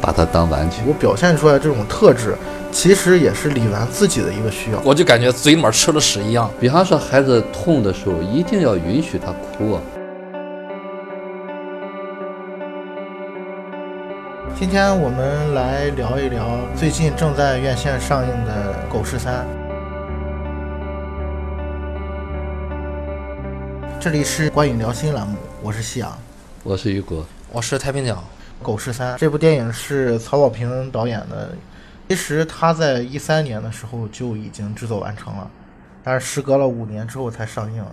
把它当玩具。我表现出来这种特质，其实也是李纨自己的一个需要。我就感觉嘴里面吃了屎一样。比方说，孩子痛的时候，一定要允许他哭啊。今天我们来聊一聊最近正在院线上映的《狗十三》。这里是观影聊心栏目，我是夕阳，我是雨果，我是太平鸟。《狗十三》这部电影是曹保平导演的，其实他在一三年的时候就已经制作完成了，但是时隔了五年之后才上映。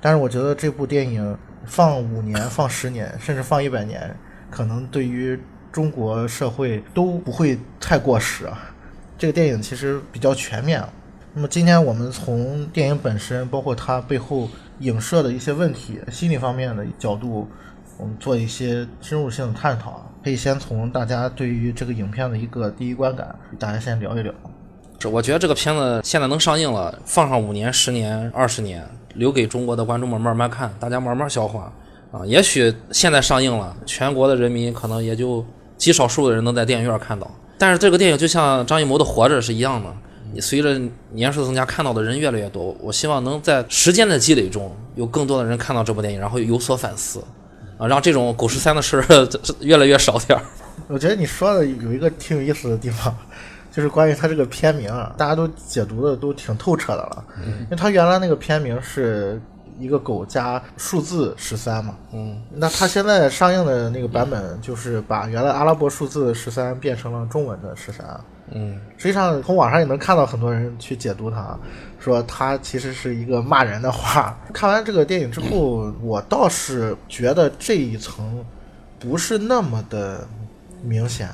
但是我觉得这部电影放五年、放十年，甚至放一百年，可能对于中国社会都不会太过时啊。这个电影其实比较全面。那么今天我们从电影本身，包括它背后影射的一些问题、心理方面的角度，我们做一些深入性的探讨。可以先从大家对于这个影片的一个第一观感，大家先聊一聊。是，我觉得这个片子现在能上映了，放上五年、十年、二十年，留给中国的观众们慢慢看，大家慢慢消化啊。也许现在上映了，全国的人民可能也就。极少数的人能在电影院看到，但是这个电影就像张艺谋的《活着》是一样的，你随着年数增加，看到的人越来越多。我希望能在时间的积累中，有更多的人看到这部电影，然后有所反思，啊，让这种狗十三的事儿越来越少点儿。我觉得你说的有一个挺有意思的地方，就是关于它这个片名啊，大家都解读的都挺透彻的了，因为它原来那个片名是。一个狗加数字十三嘛，嗯，那它现在上映的那个版本就是把原来阿拉伯数字十三变成了中文的十三，嗯，实际上从网上也能看到很多人去解读他，说他其实是一个骂人的话。看完这个电影之后，我倒是觉得这一层不是那么的明显，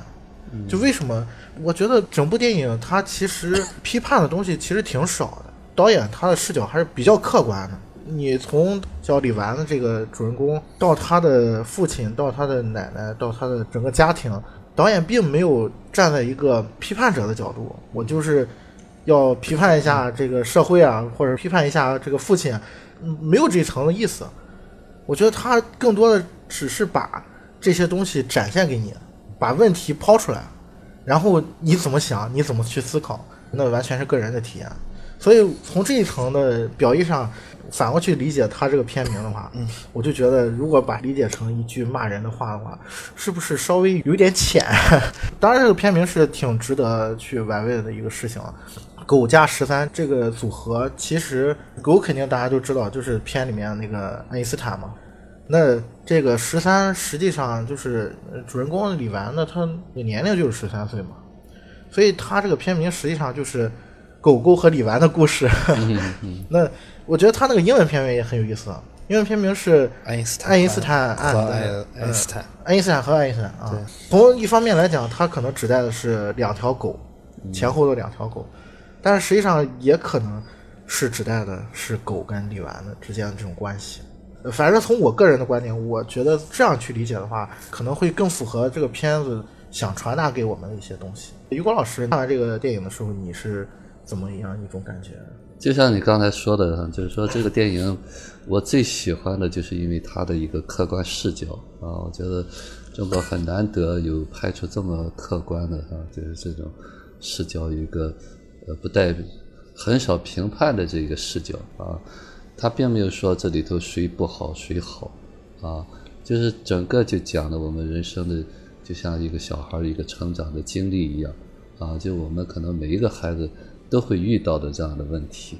就为什么？我觉得整部电影它其实批判的东西其实挺少的，导演他的视角还是比较客观的。你从叫李纨的这个主人公，到他的父亲，到他的奶奶，到他的整个家庭，导演并没有站在一个批判者的角度，我就是要批判一下这个社会啊，或者批判一下这个父亲，没有这一层的意思。我觉得他更多的只是把这些东西展现给你，把问题抛出来，然后你怎么想，你怎么去思考，那完全是个人的体验。所以从这一层的表意上。反过去理解他这个片名的话，嗯，我就觉得如果把理解成一句骂人的话的话，是不是稍微有点浅？当然，这个片名是挺值得去玩味的一个事情。狗加十三这个组合，其实狗肯定大家都知道，就是片里面那个爱因斯坦嘛。那这个十三实际上就是主人公李纨那，他年龄就是十三岁嘛，所以他这个片名实际上就是狗狗和李纨的故事。那。我觉得他那个英文片名也很有意思，英文片名是爱因斯坦爱因斯坦和爱因斯坦爱因斯坦和爱因斯坦啊。从一方面来讲，它可能指代的是两条狗，前后的两条狗，但是实际上也可能是指代的是狗跟李纨的之间的这种关系。反正从我个人的观点，我觉得这样去理解的话，可能会更符合这个片子想传达给我们的一些东西。于果老师看完这个电影的时候，你是怎么样一种感觉？就像你刚才说的，就是说这个电影，我最喜欢的就是因为它的一个客观视角啊，我觉得中国很难得有拍出这么客观的啊，就是这种视角一个呃不带很少评判的这个视角啊，他并没有说这里头谁不好谁好啊，就是整个就讲的我们人生的就像一个小孩一个成长的经历一样啊，就我们可能每一个孩子。都会遇到的这样的问题，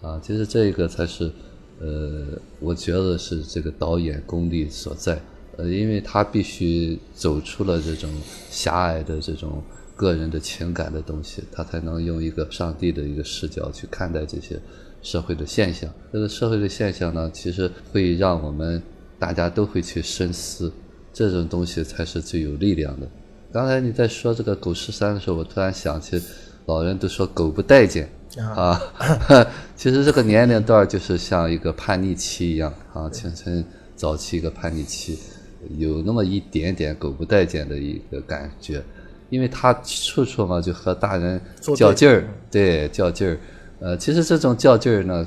啊，其实这个才是，呃，我觉得是这个导演功力所在，呃，因为他必须走出了这种狭隘的这种个人的情感的东西，他才能用一个上帝的一个视角去看待这些社会的现象。这个社会的现象呢，其实会让我们大家都会去深思，这种东西才是最有力量的。刚才你在说这个狗十三的时候，我突然想起。老人都说狗不待见啊，其实这个年龄段就是像一个叛逆期一样啊，青春早期一个叛逆期，有那么一点点狗不待见的一个感觉，因为他处处嘛就和大人较劲儿，对。较劲儿，呃，其实这种较劲儿呢，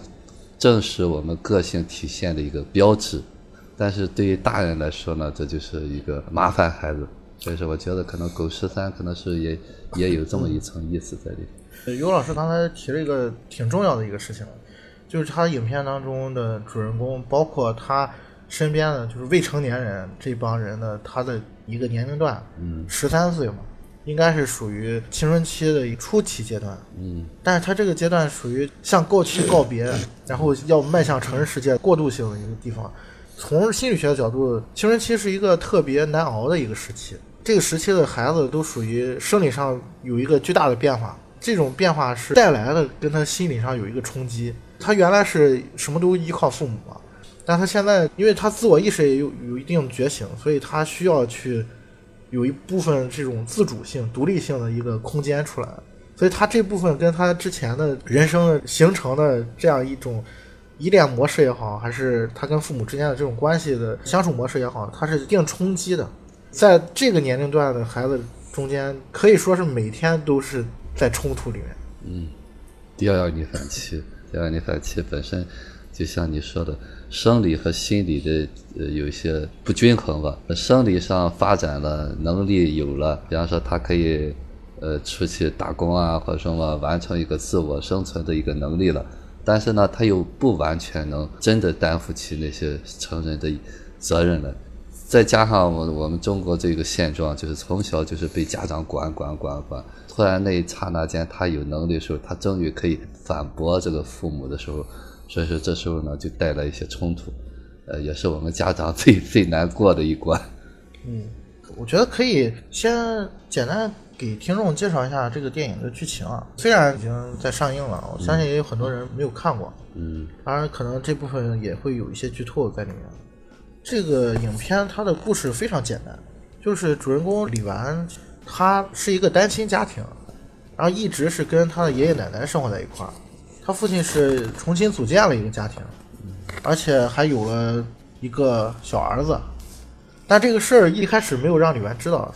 正是我们个性体现的一个标志，但是对于大人来说呢，这就是一个麻烦孩子。所以说，我觉得可能狗十三可能是也也有这么一层意思在里面。呃尤老师刚才提了一个挺重要的一个事情，就是他影片当中的主人公，包括他身边的就是未成年人这帮人的他的一个年龄段，嗯十三岁嘛，应该是属于青春期的初期阶段。嗯但是他这个阶段属于向过去告别，然后要迈向成人世界过渡性的一个地方。从心理学的角度，青春期是一个特别难熬的一个时期。这个时期的孩子都属于生理上有一个巨大的变化，这种变化是带来的，跟他心理上有一个冲击。他原来是什么都依靠父母嘛，但他现在因为他自我意识也有有一定觉醒，所以他需要去有一部分这种自主性、独立性的一个空间出来。所以他这部分跟他之前的人生形成的这样一种依恋模式也好，还是他跟父母之间的这种关系的相处模式也好，它是一定冲击的。在这个年龄段的孩子中间，可以说是每天都是在冲突里面。嗯，第二逆反期，第二逆反期本身就像你说的，生理和心理的呃有一些不均衡吧。生理上发展了，能力有了，比方说他可以呃出去打工啊，或者什么完成一个自我生存的一个能力了。但是呢，他又不完全能真的担负起那些成人的责任来。再加上我我们中国这个现状，就是从小就是被家长管管管管，突然那一刹那间他有能力的时候，他终于可以反驳这个父母的时候，所以说这时候呢就带来一些冲突，呃，也是我们家长最最难过的一关。嗯，我觉得可以先简单给听众介绍一下这个电影的剧情啊。虽然已经在上映了，我相信也有很多人没有看过，嗯当然可能这部分也会有一些剧透在里面。这个影片它的故事非常简单，就是主人公李纨，他是一个单亲家庭，然后一直是跟他的爷爷奶奶生活在一块儿。他父亲是重新组建了一个家庭，而且还有了一个小儿子。但这个事儿一开始没有让李纨知道，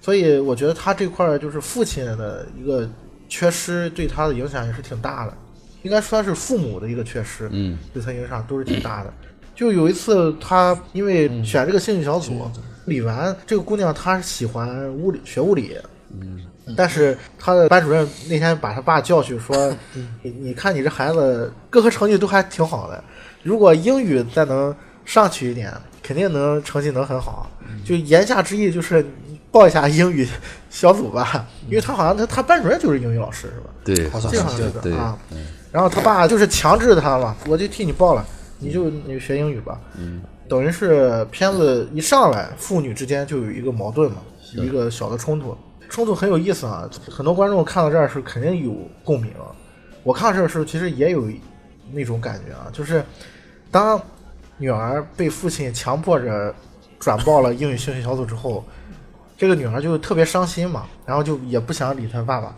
所以我觉得他这块儿就是父亲的一个缺失，对他的影响也是挺大的。应该说是父母的一个缺失，嗯对他影响都是挺大的。就有一次，他因为选这个兴趣小组，李纨这个姑娘她喜欢物理，学物理，嗯。但是他的班主任那天把他爸叫去说：“你你看你这孩子各科成绩都还挺好的，如果英语再能上去一点，肯定能成绩能很好。”就言下之意就是报一下英语小组吧，因为他好像他他班主任就是英语老师是吧？对，好像这好像是对的啊。嗯然后他爸就是强制他嘛，我就替你报了，你就你就学英语吧。嗯等于是片子一上来，父女之间就有一个矛盾嘛，有一个小的冲突。冲突很有意思啊，很多观众看到这儿是肯定有共鸣。我看到这儿的时候，其实也有那种感觉啊，就是当女儿被父亲强迫着转报了英语兴趣小组之后，这个女孩就特别伤心嘛，然后就也不想理她爸爸。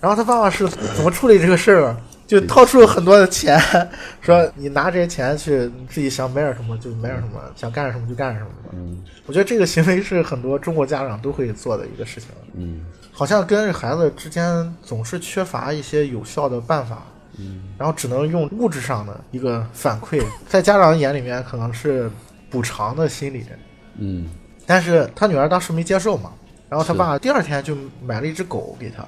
然后她爸爸是怎么处理这个事儿啊？就掏出很多的钱，说你拿这些钱去你自己想买点什么就买点什么，想干什么就干什么吧。嗯。我觉得这个行为是很多中国家长都会做的一个事情，嗯。好像跟孩子之间总是缺乏一些有效的办法，嗯。然后只能用物质上的一个反馈，在家长眼里面可能是补偿的心理，嗯。但是他女儿当时没接受嘛，然后他爸第二天就买了一只狗给他，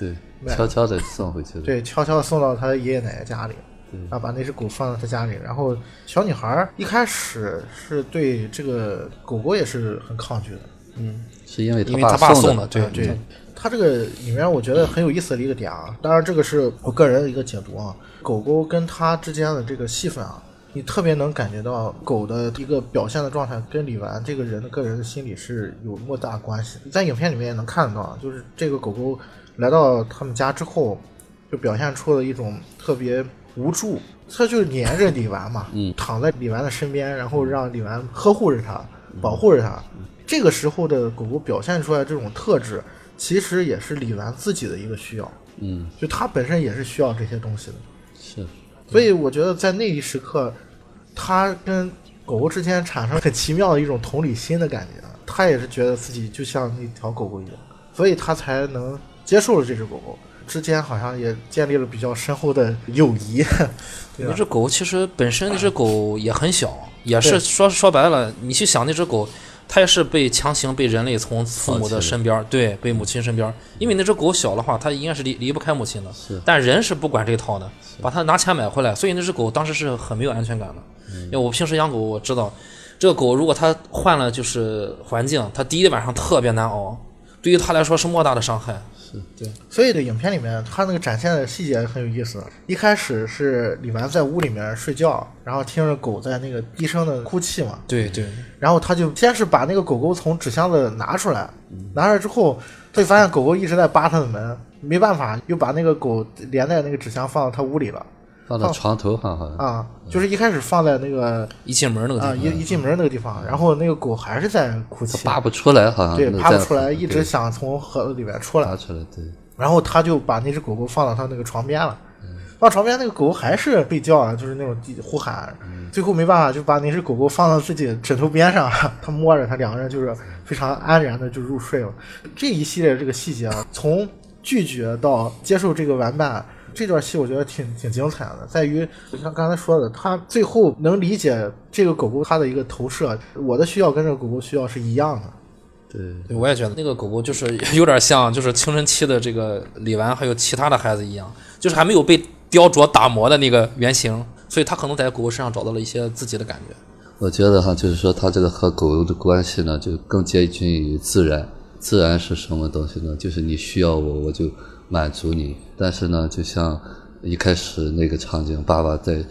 对，悄悄的送回去了。对，悄悄的送到他爷爷奶奶家里，对然后把那只狗放到他家里。然后小女孩儿一开始是对这个狗狗也是很抗拒的，嗯，是因为因为他爸送的，对对对。它这个里面我觉得很有意思的一个点啊，当然这个是我个人的一个解读啊。狗狗跟它之间的这个戏份啊，你特别能感觉到狗的一个表现的状态跟李纨这个人的个人的心理是有莫大关系。在影片里面也能看得到啊，就是这个狗狗来到他们家之后，就表现出了一种特别无助，他就黏着李纨嘛，嗯躺在李纨的身边，然后让李纨呵护着他，保护着它。这个时候的狗狗表现出来这种特质，其实也是李纨自己的一个需要，嗯就它本身也是需要这些东西的。是所以我觉得在那一时刻，它跟狗狗之间产生很奇妙的一种同理心的感觉。它也是觉得自己就像那条狗狗一样，所以它才能接受了这只狗狗。之间好像也建立了比较深厚的友谊，那只狗其实本身那只狗也很小，也是说说白了，你去想那只狗，它也是被强行被人类从父母的身边儿，对，被母亲身边儿，因为那只狗小的话，它应该是离离不开母亲的，是。但人是不管这套的，把它拿钱买回来，所以那只狗当时是很没有安全感的。因为我平时养狗，我知道这个狗如果它换了就是环境，它第一晚上特别难熬，对于它来说是莫大的伤害。所以的影片里面，他那个展现的细节很有意思。一开始是李纨在屋里面睡觉，然后听着狗在那个低声的哭泣嘛，对对，然后他就先是把那个狗狗从纸箱子拿出来，拿出来之后，他就发现狗狗一直在扒他的门，没办法，又把那个狗连带那个纸箱放到他屋里了放到床头上好像。啊，就是一开始放在那个一进门那个地啊方，一一进门那个地方，然后那个狗还是在哭泣，扒不出来，好像对，扒不出来，一直想从盒子里面出来爬，出来，对，然后他就把那只狗狗放到他那个床边了，放床边那个狗还是被叫啊，就是那种地呼喊，最后没办法就把那只狗狗放到自己枕头边上，他摸着它，两个人就是非常安然的就入睡了。这一系列这个细节啊，从拒绝到接受这个玩伴。这段戏我觉得挺挺精彩的，在于像刚才说的，他最后能理解这个狗狗它的一个投射，我的需要跟这个狗狗需要是一样的。对，对，我也觉得那个狗狗就是 有点像，就是青春期的这个李纨还有其他的孩子一样，就是还没有被雕琢打磨的那个原型，所以他可能在狗狗身上找到了一些自己的感觉。我觉得哈，就是说他这个和狗狗的关系呢，就更接近于自然。自然是什么东西呢？就是你需要我，我就满足你。但是呢，就像一开始那个场景，爸爸在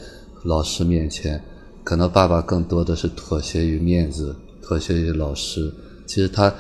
老师面前，可能爸爸更多的是妥协于面子，妥协于老师。其实他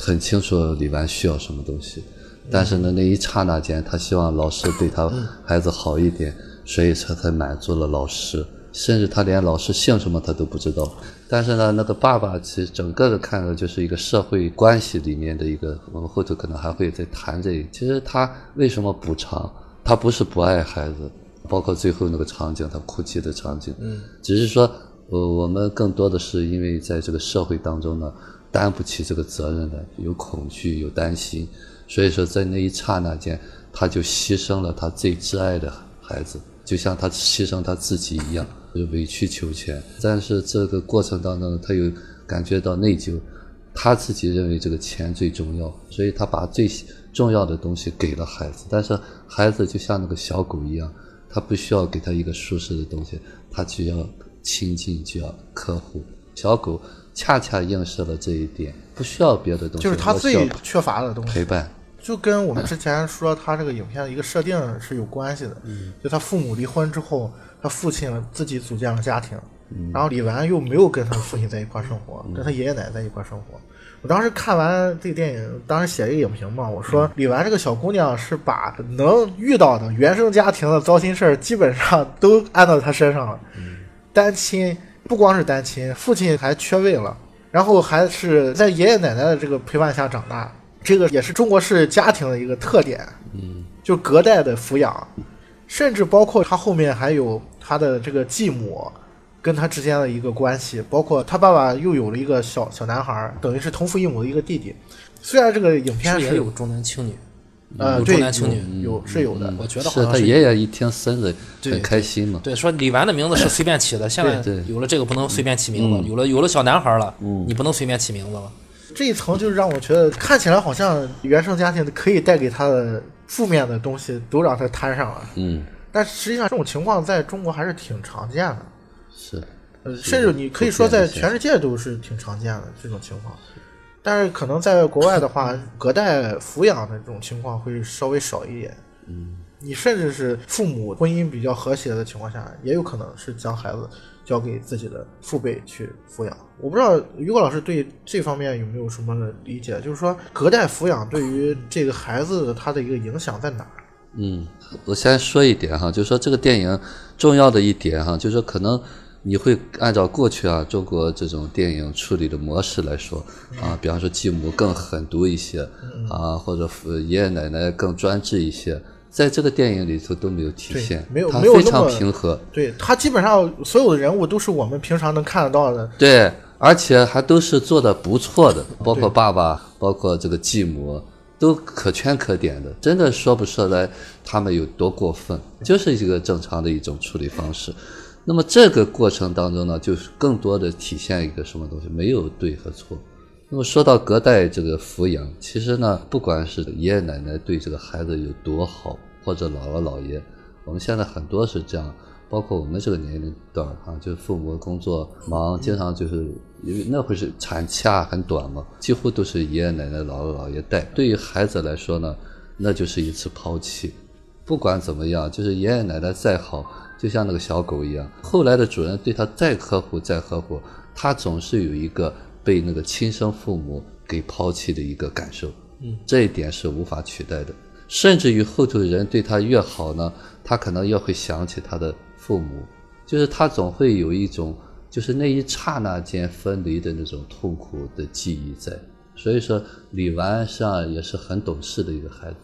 很清楚李纨需要什么东西，但是呢，那一刹那间，他希望老师对他孩子好一点，所以他才满足了老师。甚至他连老师姓什么他都不知道。但是呢，那个爸爸其实整个的看的就是一个社会关系里面的一个，我们后头可能还会再谈这个。其实他为什么补偿？他不是不爱孩子，包括最后那个场景，他哭泣的场景，嗯，只是说，呃，我们更多的是因为在这个社会当中呢，担不起这个责任的，有恐惧，有担心，所以说在那一刹那间，他就牺牲了他最挚爱的孩子，就像他牺牲他自己一样，就委曲求全。但是这个过程当中，他又感觉到内疚，他自己认为这个钱最重要，所以他把最重要的东西给了孩子。但是孩子就像那个小狗一样，他不需要给他一个舒适的东西，他只要亲近，就要呵护。小狗恰恰映射了这一点，不需要别的东西，就是他最缺乏的东西。陪伴。就跟我们之前说他这个影片的一个设定是有关系的。就他父母离婚之后，他父亲自己组建了家庭，然后李纨又没有跟他父亲在一块儿生活，跟他爷爷奶奶在一块儿生活。我当时看完这个电影，当时写一个影评嘛，我说李纨这个小姑娘是把能遇到的原生家庭的糟心事儿基本上都安到她身上了。单亲不光是单亲，父亲还缺位了，然后还是在爷爷奶奶的这个陪伴下长大，这个也是中国式家庭的一个特点。嗯，就隔代的抚养，甚至包括他后面还有他的这个继母跟他之间的一个关系，包括他爸爸又有了一个小小男孩，等于是同父异母的一个弟弟。虽然这个影片也有重男轻女，呃重男轻女。有有是有的，我觉得好像是他爷爷一听孙子对很开心嘛。对，说李纨的名字是随便起的，现在有了这个不能随便起名字，有了有了小男孩了，你不能随便起名字了。这一层就是让我觉得看起来好像原生家庭可以带给他的负面的东西都让他摊上了，嗯，但实际上这种情况在中国还是挺常见的。是，呃，甚至你可以说在全世界都是挺常见的这种情况，但是可能在国外的话，隔代抚养的这种情况会稍微少一点。嗯，你甚至是父母婚姻比较和谐的情况下，也有可能是将孩子交给自己的父辈去抚养。我不知道于果老师对这方面有没有什么理解？就是说，隔代抚养对于这个孩子他的一个影响在哪？嗯，我先说一点哈，就是说这个电影重要的一点哈，就是说可能你会按照过去啊中国这种电影处理的模式来说啊，比方说继母更狠毒一些啊，或者父爷爷奶奶更专制一些，在这个电影里头都没有体现，没有它非常没有那么平和，对他基本上所有的人物都是我们平常能看得到的。对，而且还都是做的不错的，包括爸爸，包括这个继母，都可圈可点的，真的说不出来他们有多过分，就是一个正常的一种处理方式。那么这个过程当中呢，就是更多的体现一个什么东西？没有对和错，那么说到隔代这个抚养，其实呢，不管是爷爷奶奶对这个孩子有多好，或者姥姥姥爷，我们现在很多是这样，包括我们这个年龄段哈，就是父母工作忙，经常就是因为那会是产期啊很短嘛，几乎都是爷爷奶奶、姥姥姥爷带。对于孩子来说呢，那就是一次抛弃。不管怎么样，就是爷爷奶奶再好，就像那个小狗一样，后来的主人对他再呵护再呵护，他总是有一个被那个亲生父母给抛弃的一个感受。嗯，这一点是无法取代的。甚至于后头人对他越好呢，他可能越会想起他的父母，就是他总会有一种，就是那一刹那间分离的那种痛苦的记忆在。所以说，李纨实际上也是很懂事的一个孩子。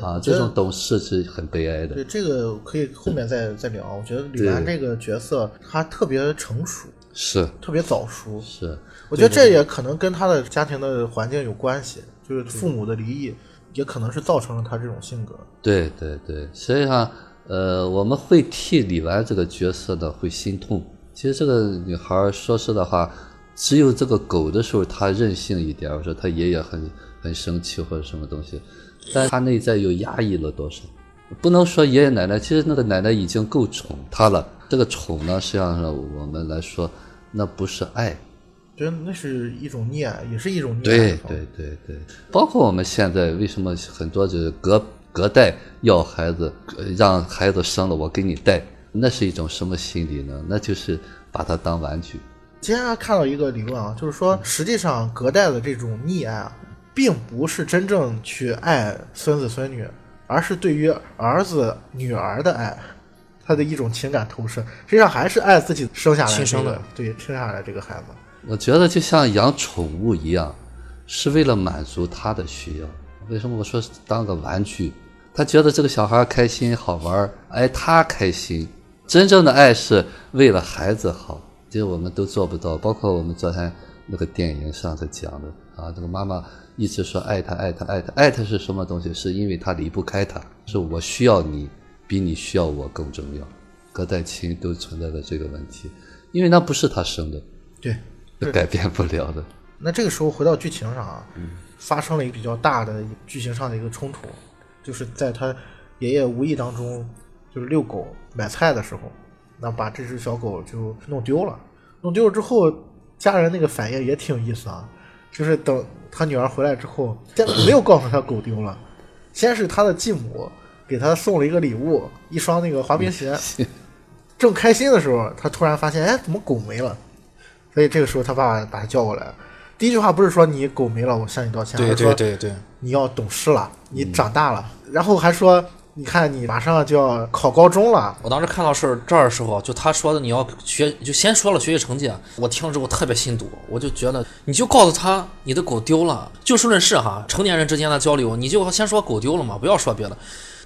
啊，这种懂事是很悲哀的。对这个可以后面再再聊。我觉得李纨这个角色她特别成熟，是特别早熟。是，我觉得这也可能跟他的家庭的环境有关系，就是父母的离异，也可能是造成了他这种性格。对对对，实际上，呃，我们会替李纨这个角色呢会心痛。其实这个女孩儿说实的话，只有这个狗的时候她任性一点，我说她爷爷很很生气或者什么东西，但她内在又压抑了多少？不能说爷爷奶奶，其实那个奶奶已经够宠她了。这个宠呢，实际上上我们来说，那不是爱，对那是一种溺爱，也是一种溺爱对。对对对，包括我们现在为什么很多就是隔隔代要孩子，呃让孩子生了我给你带，那是一种什么心理呢？那就是把他当玩具。今天还看到一个理论啊，就是说，实际上隔代的这种溺爱啊，并不是真正去爱孙子孙女，而是对于儿子女儿的爱，他的一种情感投射，实际上还是爱自己生下来、这个、亲生的对生下来这个孩子。我觉得就像养宠物一样，是为了满足他的需要。为什么我说当个玩具？他觉得这个小孩开心好玩儿，哎，他开心。真正的爱是为了孩子好，这个我们都做不到。包括我们昨天那个电影上次讲的啊，这个妈妈一直说爱他爱他爱他爱他是什么东西？是因为他离不开他，是我需要你比你需要我更重要。隔代亲都存在的这个问题，因为那不是他生的，对，是改变不了的。那这个时候回到剧情上啊，发生了一个比较大的剧情上的一个冲突，就是在他爷爷无意当中，就是遛狗买菜的时候，那把这只小狗就弄丢了。弄丢了之后，家人那个反应也挺有意思啊，就是等他女儿回来之后，先没有告诉他狗丢了，先是他的继母给他送了一个礼物，一双那个滑冰鞋。正开心的时候，他突然发现，哎，怎么狗没了？所以这个时候，他爸爸把他叫过来。第一句话不是说你狗没了，我向你道歉，对而是说对对对，你要懂事了，你长大了。然后还说，你看你马上就要考高中了，我当时看到是这儿的时候，就他说的你要学，就先说了学习成绩，我听了之后特别心堵，我就觉得你就告诉他你的狗丢了，就事论事哈，成年人之间的交流，你就先说狗丢了嘛，不要说别的。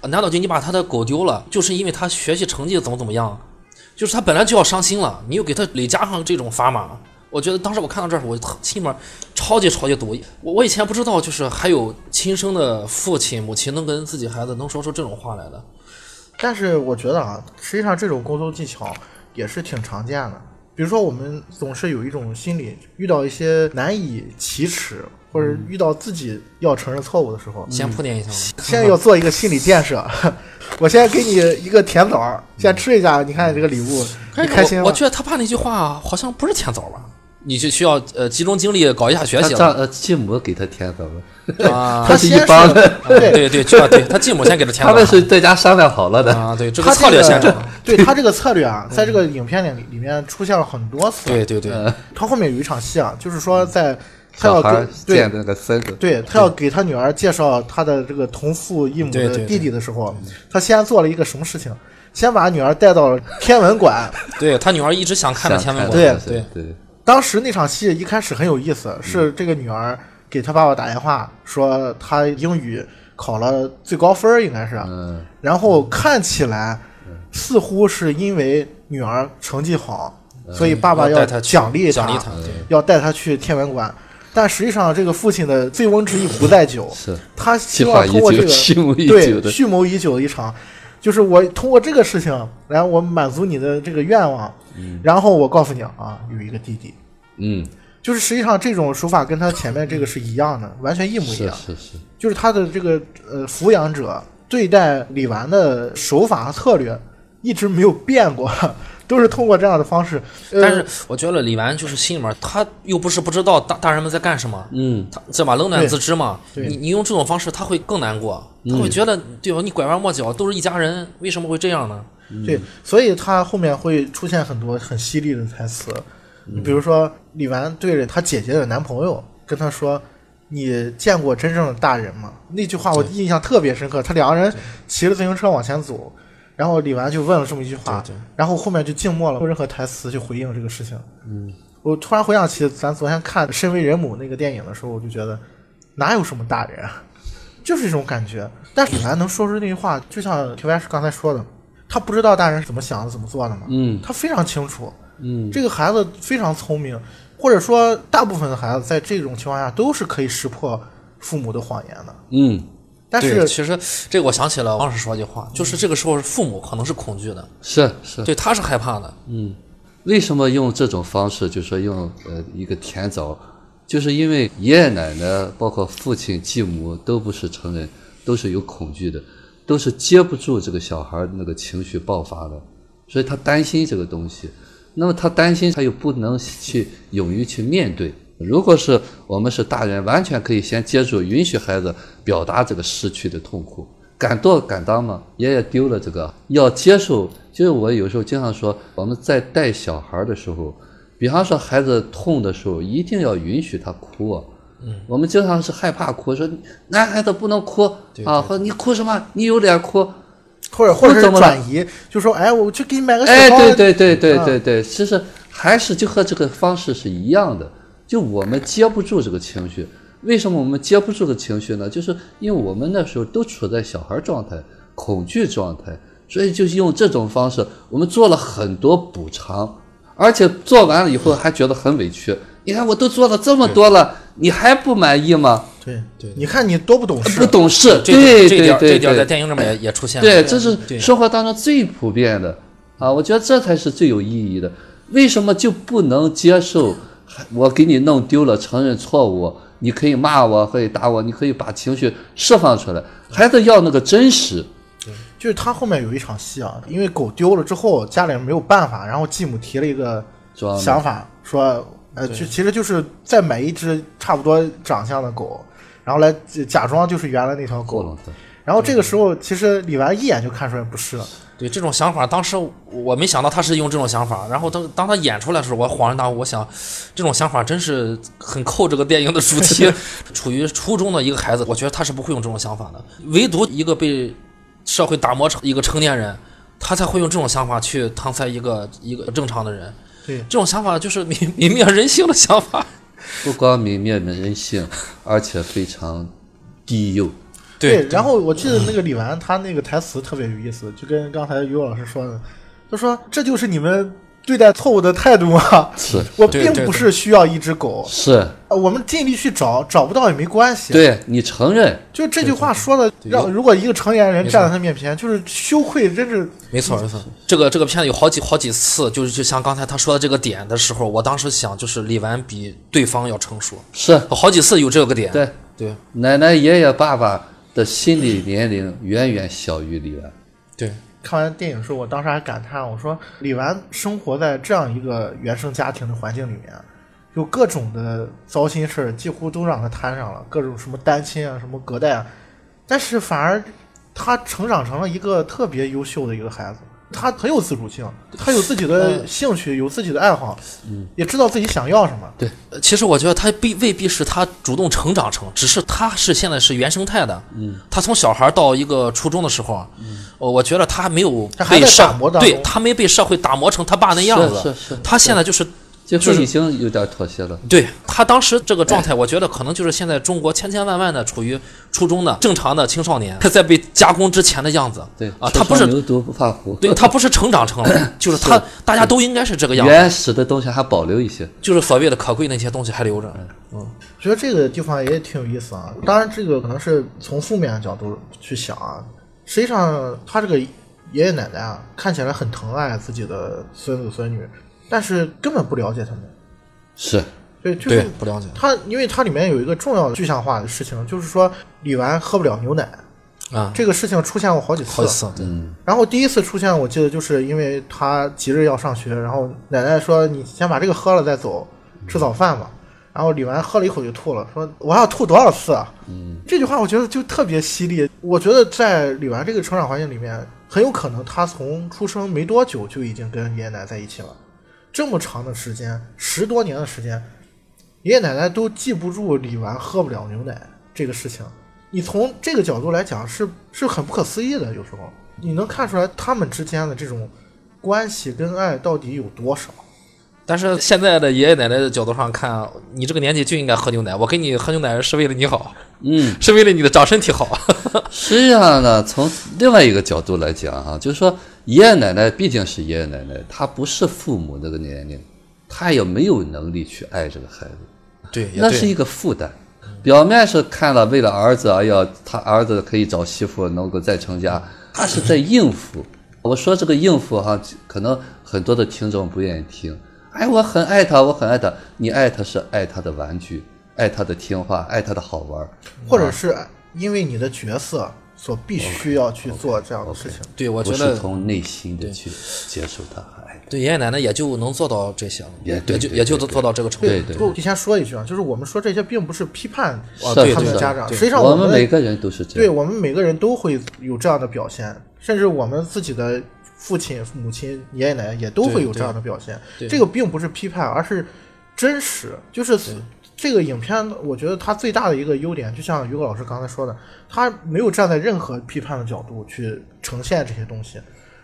难道就你把他的狗丢了，就是因为他学习成绩怎么怎么样？就是他本来就要伤心了，你又给他累加上这种砝码，我觉得当时我看到这儿，我心里面超级超级堵。我我以前不知道，就是还有亲生的父亲母亲能跟自己孩子能说出这种话来的。但是我觉得啊，实际上这种沟通技巧也是挺常见的。比如说，我们总是有一种心理，遇到一些难以启齿，或者遇到自己要承认错误的时候，先铺垫一下嘛。先要做一个心理建设。我先给你一个甜枣儿，先吃一下，你看这个礼物，你开心吗？我我觉得他爸那句话好像不是甜枣吧？你就需要呃集中精力搞一下学习了呃继母给他添枣了，啊。他是一先帮的，对对对，就要对他继母先给他添的。他们是在家商量好了的。啊，对这个策略这先整。对他这个策略啊，在这个影片里里面出现了很多次。对对对，他后面有一场戏啊，就是说在他要给对见那个孙子，对他要给他女儿介绍他的这个同父异母的弟弟的时候，他先做了一个什么事情？先把女儿带到了天文馆。对他女儿一直想看着想看天文馆。对对对，当时那场戏一开始很有意思，是这个女儿给她爸爸打电话说她英语考了最高分儿，应该是，嗯，然后看起来似乎是因为女儿成绩好，所以爸爸要奖励她要带她去天文馆。但实际上，这个父亲的醉翁之意不在酒，是。他希望通过这个对，蓄谋已久的一场，就是我通过这个事情，然后我满足你的这个愿望，然后我告诉你啊，有一个弟弟，嗯，就是实际上这种手法跟他前面这个是一样的，完全一模一样。是是是，就是他的这个呃抚养者对待李纨的手法和策略一直没有变过，都是通过这样的方式。呃、但是我觉得李纨就是心里面，他又不是不知道大大人们在干什么，嗯，他这吧冷暖自知嘛。对你你用这种方式，他会更难过，他会觉得对吧？你拐弯抹角都是一家人，为什么会这样呢？对，所以他后面会出现很多很犀利的台词，你比如说李纨对着她姐姐的男朋友跟他说：“你见过真正的大人吗？”那句话我印象特别深刻。他两个人骑着自行车往前走，然后李纨就问了这么一句话，然后后面就静默了，没有任何台词去回应这个事情。嗯，我突然回想起咱昨天看《身为人母》那个电影的时候，我就觉得哪有什么大人啊，就是这种感觉。但是李纨能说出那句话，就像 Q S 刚才说的，他不知道大人是怎么想的、怎么做的吗？嗯他非常清楚。嗯，这个孩子非常聪明，或者说大部分的孩子在这种情况下都是可以识破父母的谎言的。嗯，但，是其实这个我想起了王老师说一句话，就是这个时候父母可能是恐惧的，是是，对，他是害怕的。嗯，为什么用这种方式，就是说用呃一个甜枣，就是因为爷爷奶奶包括父亲继母都不是成人，都是有恐惧的，都是接不住这个小孩那个情绪爆发的，所以他担心这个东西。那么他担心，他又不能去勇于去面对。如果是我们是大人，完全可以先接住，允许孩子表达这个失去的痛苦。敢做敢当嘛，爷爷丢了这个，要接受。就是我有时候经常说，我们在带小孩的时候，比方说孩子痛的时候，一定要允许他哭啊。嗯，我们经常是害怕哭，说男孩子不能哭啊，或者你哭什么？你有脸哭？或者或者是转移，就说哎，我去给你买个雪哎，糕。对对对对啊对对，其实还是就和这个方式是一样的，就我们接不住这个情绪。为什么我们接不住这个情绪呢？就是因为我们那时候都处在小孩状态、恐惧状态，所以就是用这种方式，我们做了很多补偿，而且做完了以后还觉得很委屈。你看我都做了这么多了，你还不满意吗？对对，你看你多不懂事不。懂事，对对对对这点在对。电影里面也也出现了。对，这是对生活当中最普遍的啊！我觉得这才是最有意义的。为什么就不能接受我给你弄丢了，承认错误？你可以骂我，可以打我，你可以把情绪释放出来。孩子要那个真实，就是他后面有一场戏啊，因为狗丢了之后，家里人没有办法，然后继母提了一个想法，说呃，就其实就是再买一只差不多长相的狗，然后来假装就是原来那条狗了。然后这个时候，其实李纨一眼就看出来不是了。对这种想法，当时我没想到他是用这种想法，然后当当他演出来的时候，我恍然大悟，我想这种想法真是很扣这个电影的主题。处于初中的一个孩子，我觉得他是不会用这种想法的，唯独一个被社会打磨成一个成年人，他才会用这种想法去搪塞一个一个正常的人。对，这种想法就是泯 泯灭人性的想法。不光泯灭人性，而且非常低幼。对，然后我记得那个李纨，他那个台词特别有意思，就跟刚才于老师说的，他说这就是你们对待错误的态度吗？是。我并不是需要一只狗，是，呃我们尽力去找，找不到也没关系。，对你承认，就这句话说的，让如果一个成年人站在他面前，就是羞愧，真是。没错，没错。这个这个片子有好几好几次，就是就像刚才他说的这个点的时候，我当时想，就是李纨比对方要成熟，是。好几次有这个点。对。对。奶奶、爷爷、爸爸的心理年龄远远小于李纨。对，看完电影时候，我当时还感叹，我说李纨生活在这样一个原生家庭的环境里面，有各种的糟心事儿，几乎都让她摊上了，各种什么单亲啊，什么隔代啊，但是反而他成长成了一个特别优秀的一个孩子。他很有自主性，他有自己的兴趣，有自己的爱好，也知道自己想要什么。对。其实我觉得他必未必是他主动成长成，只是他是现在是原生态的。嗯，他从小孩到一个初中的时候，嗯，我觉得他没有他还在被社打磨当中。对他没被社会打磨成他爸那样子。是是是。他现在就是就是已经有点妥协了。对他当时这个状态，我觉得可能就是现在中国千千万万的处于初中的正常的青少年，他在被加工之前的样子。对啊，他不是牛犊不怕虎，对他不是成长成了，就是他大家都应该是这个样子，原始的东西还保留一些。就是所谓的可贵那些东西还留着。嗯觉得这个地方也挺有意思啊。当然，这个可能是从负面的角度去想啊。实际上，他这个爷爷奶奶啊，看起来很疼爱自己的孙子孙女，但是根本不了解他们。是，对，就是，不了解它，因为它里面有一个重要的具象化的事情，就是说李纨喝不了牛奶，啊，这个事情出现过好几次。好几次，嗯，然后第一次出现，我记得就是因为他急着要上学，然后奶奶说：“你先把这个喝了再走，吃早饭吧。”然后李纨喝了一口就吐了，说：“我还要吐多少次啊？”嗯，这句话我觉得就特别犀利。我觉得在李纨这个成长环境里面，很有可能他从出生没多久就已经跟爷爷奶奶在一起了，这么长的时间，十多年的时间，爷爷奶奶都记不住李纨喝不了牛奶这个事情。你从这个角度来讲是是很不可思议的，有时候你能看出来他们之间的这种关系跟爱到底有多少。但是现在的爷爷奶奶的角度上看，你这个年纪就应该喝牛奶，我给你喝牛奶是为了你好，嗯，是为了你的长身体好。实际上呢，从另外一个角度来讲啊，就是说爷爷奶奶毕竟是爷爷奶奶，他不是父母那个年龄，他也没有能力去爱这个孩子，对，对，那是一个负担。表面是看了为了儿子，哎呀，他儿子可以找媳妇，能够再成家，他是在应付。我说这个应付哈，可能很多的听众不愿意听。哎，我很爱他，我很爱他。你爱他是爱他的玩具，爱他的听话，爱他的好玩。或者是因为你的角色所必须要去做这样的事情。对我觉得是从内心的去接受他。对爷爷奶奶也就能做到这些了，也对对也就也就对对做到这个程度。对对不过提前说一句啊，就是我们说这些并不是批判啊对对他们的家长，实际上我们每个人都是这样。对我们每个人都会有这样的表现，甚至我们自己的父亲、母亲、爷爷奶奶也都会有这样的表现。对这个并不是批判，而是真实。就是这个影片，我觉得它最大的一个优点，就像于果老师刚才说的，他没有站在任何批判的角度去呈现这些东西，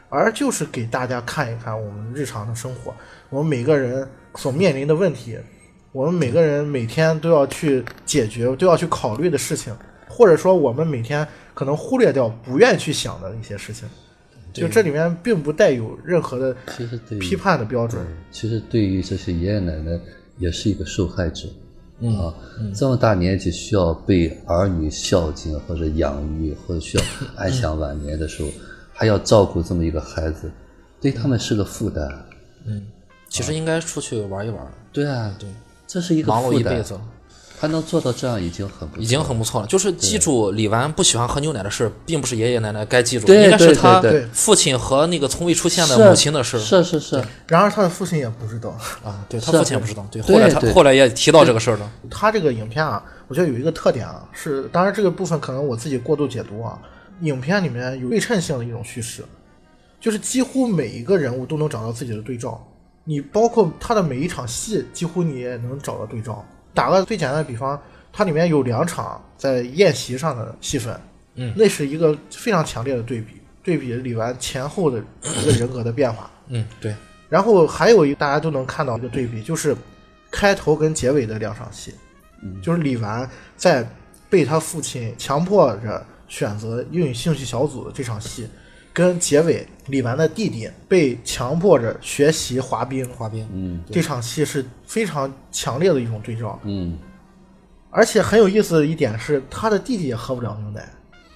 而就是给大家看一看我们日常的生活，我们每个人所面临的问题，我们每个人每天都要去解决、都要去考虑的事情，或者说我们每天可能忽略掉、不愿意去想的一些事情。就这里面并不带有任何的其实批判的标准。其实对于这些爷爷奶奶，也是一个受害者。啊，这么大年纪需要被儿女孝敬或者养育，或者需要安享晚年的时候，还要照顾这么一个孩子，对他们是个负担。嗯。其实应该出去玩一玩，对啊，对，这是一个忙碌负担一辈子。他能做到这样已经很不错已经很不错了。就是记住李纨不喜欢喝牛奶的事，并不是爷爷奶奶该记住，对应该是他父亲和那个从未出现的母亲的事。是是是，然而他的父亲也不知道。啊，对他父亲也不知道，对，后来他后来也提到这个事儿了。他这个影片啊，我觉得有一个特点啊，是当然这个部分可能我自己过度解读啊。影片里面有对称性的一种叙事，就是几乎每一个人物都能找到自己的对照。你包括他的每一场戏，几乎你也能找到对照。打个最简单的比方，它里面有两场在宴席上的戏份，嗯，那是一个非常强烈的对比，对比李纨前后的一个人格的变化。嗯，对，然后还有一大家都能看到一个对比，就是开头跟结尾的两场戏，就是李纨在被他父亲强迫着选择英语兴趣小组的这场戏，跟结尾李纨的弟弟被强迫着学习滑冰滑冰，嗯这场戏是非常强烈的一种对照。嗯，而且很有意思的一点是，他的弟弟也喝不了牛奶，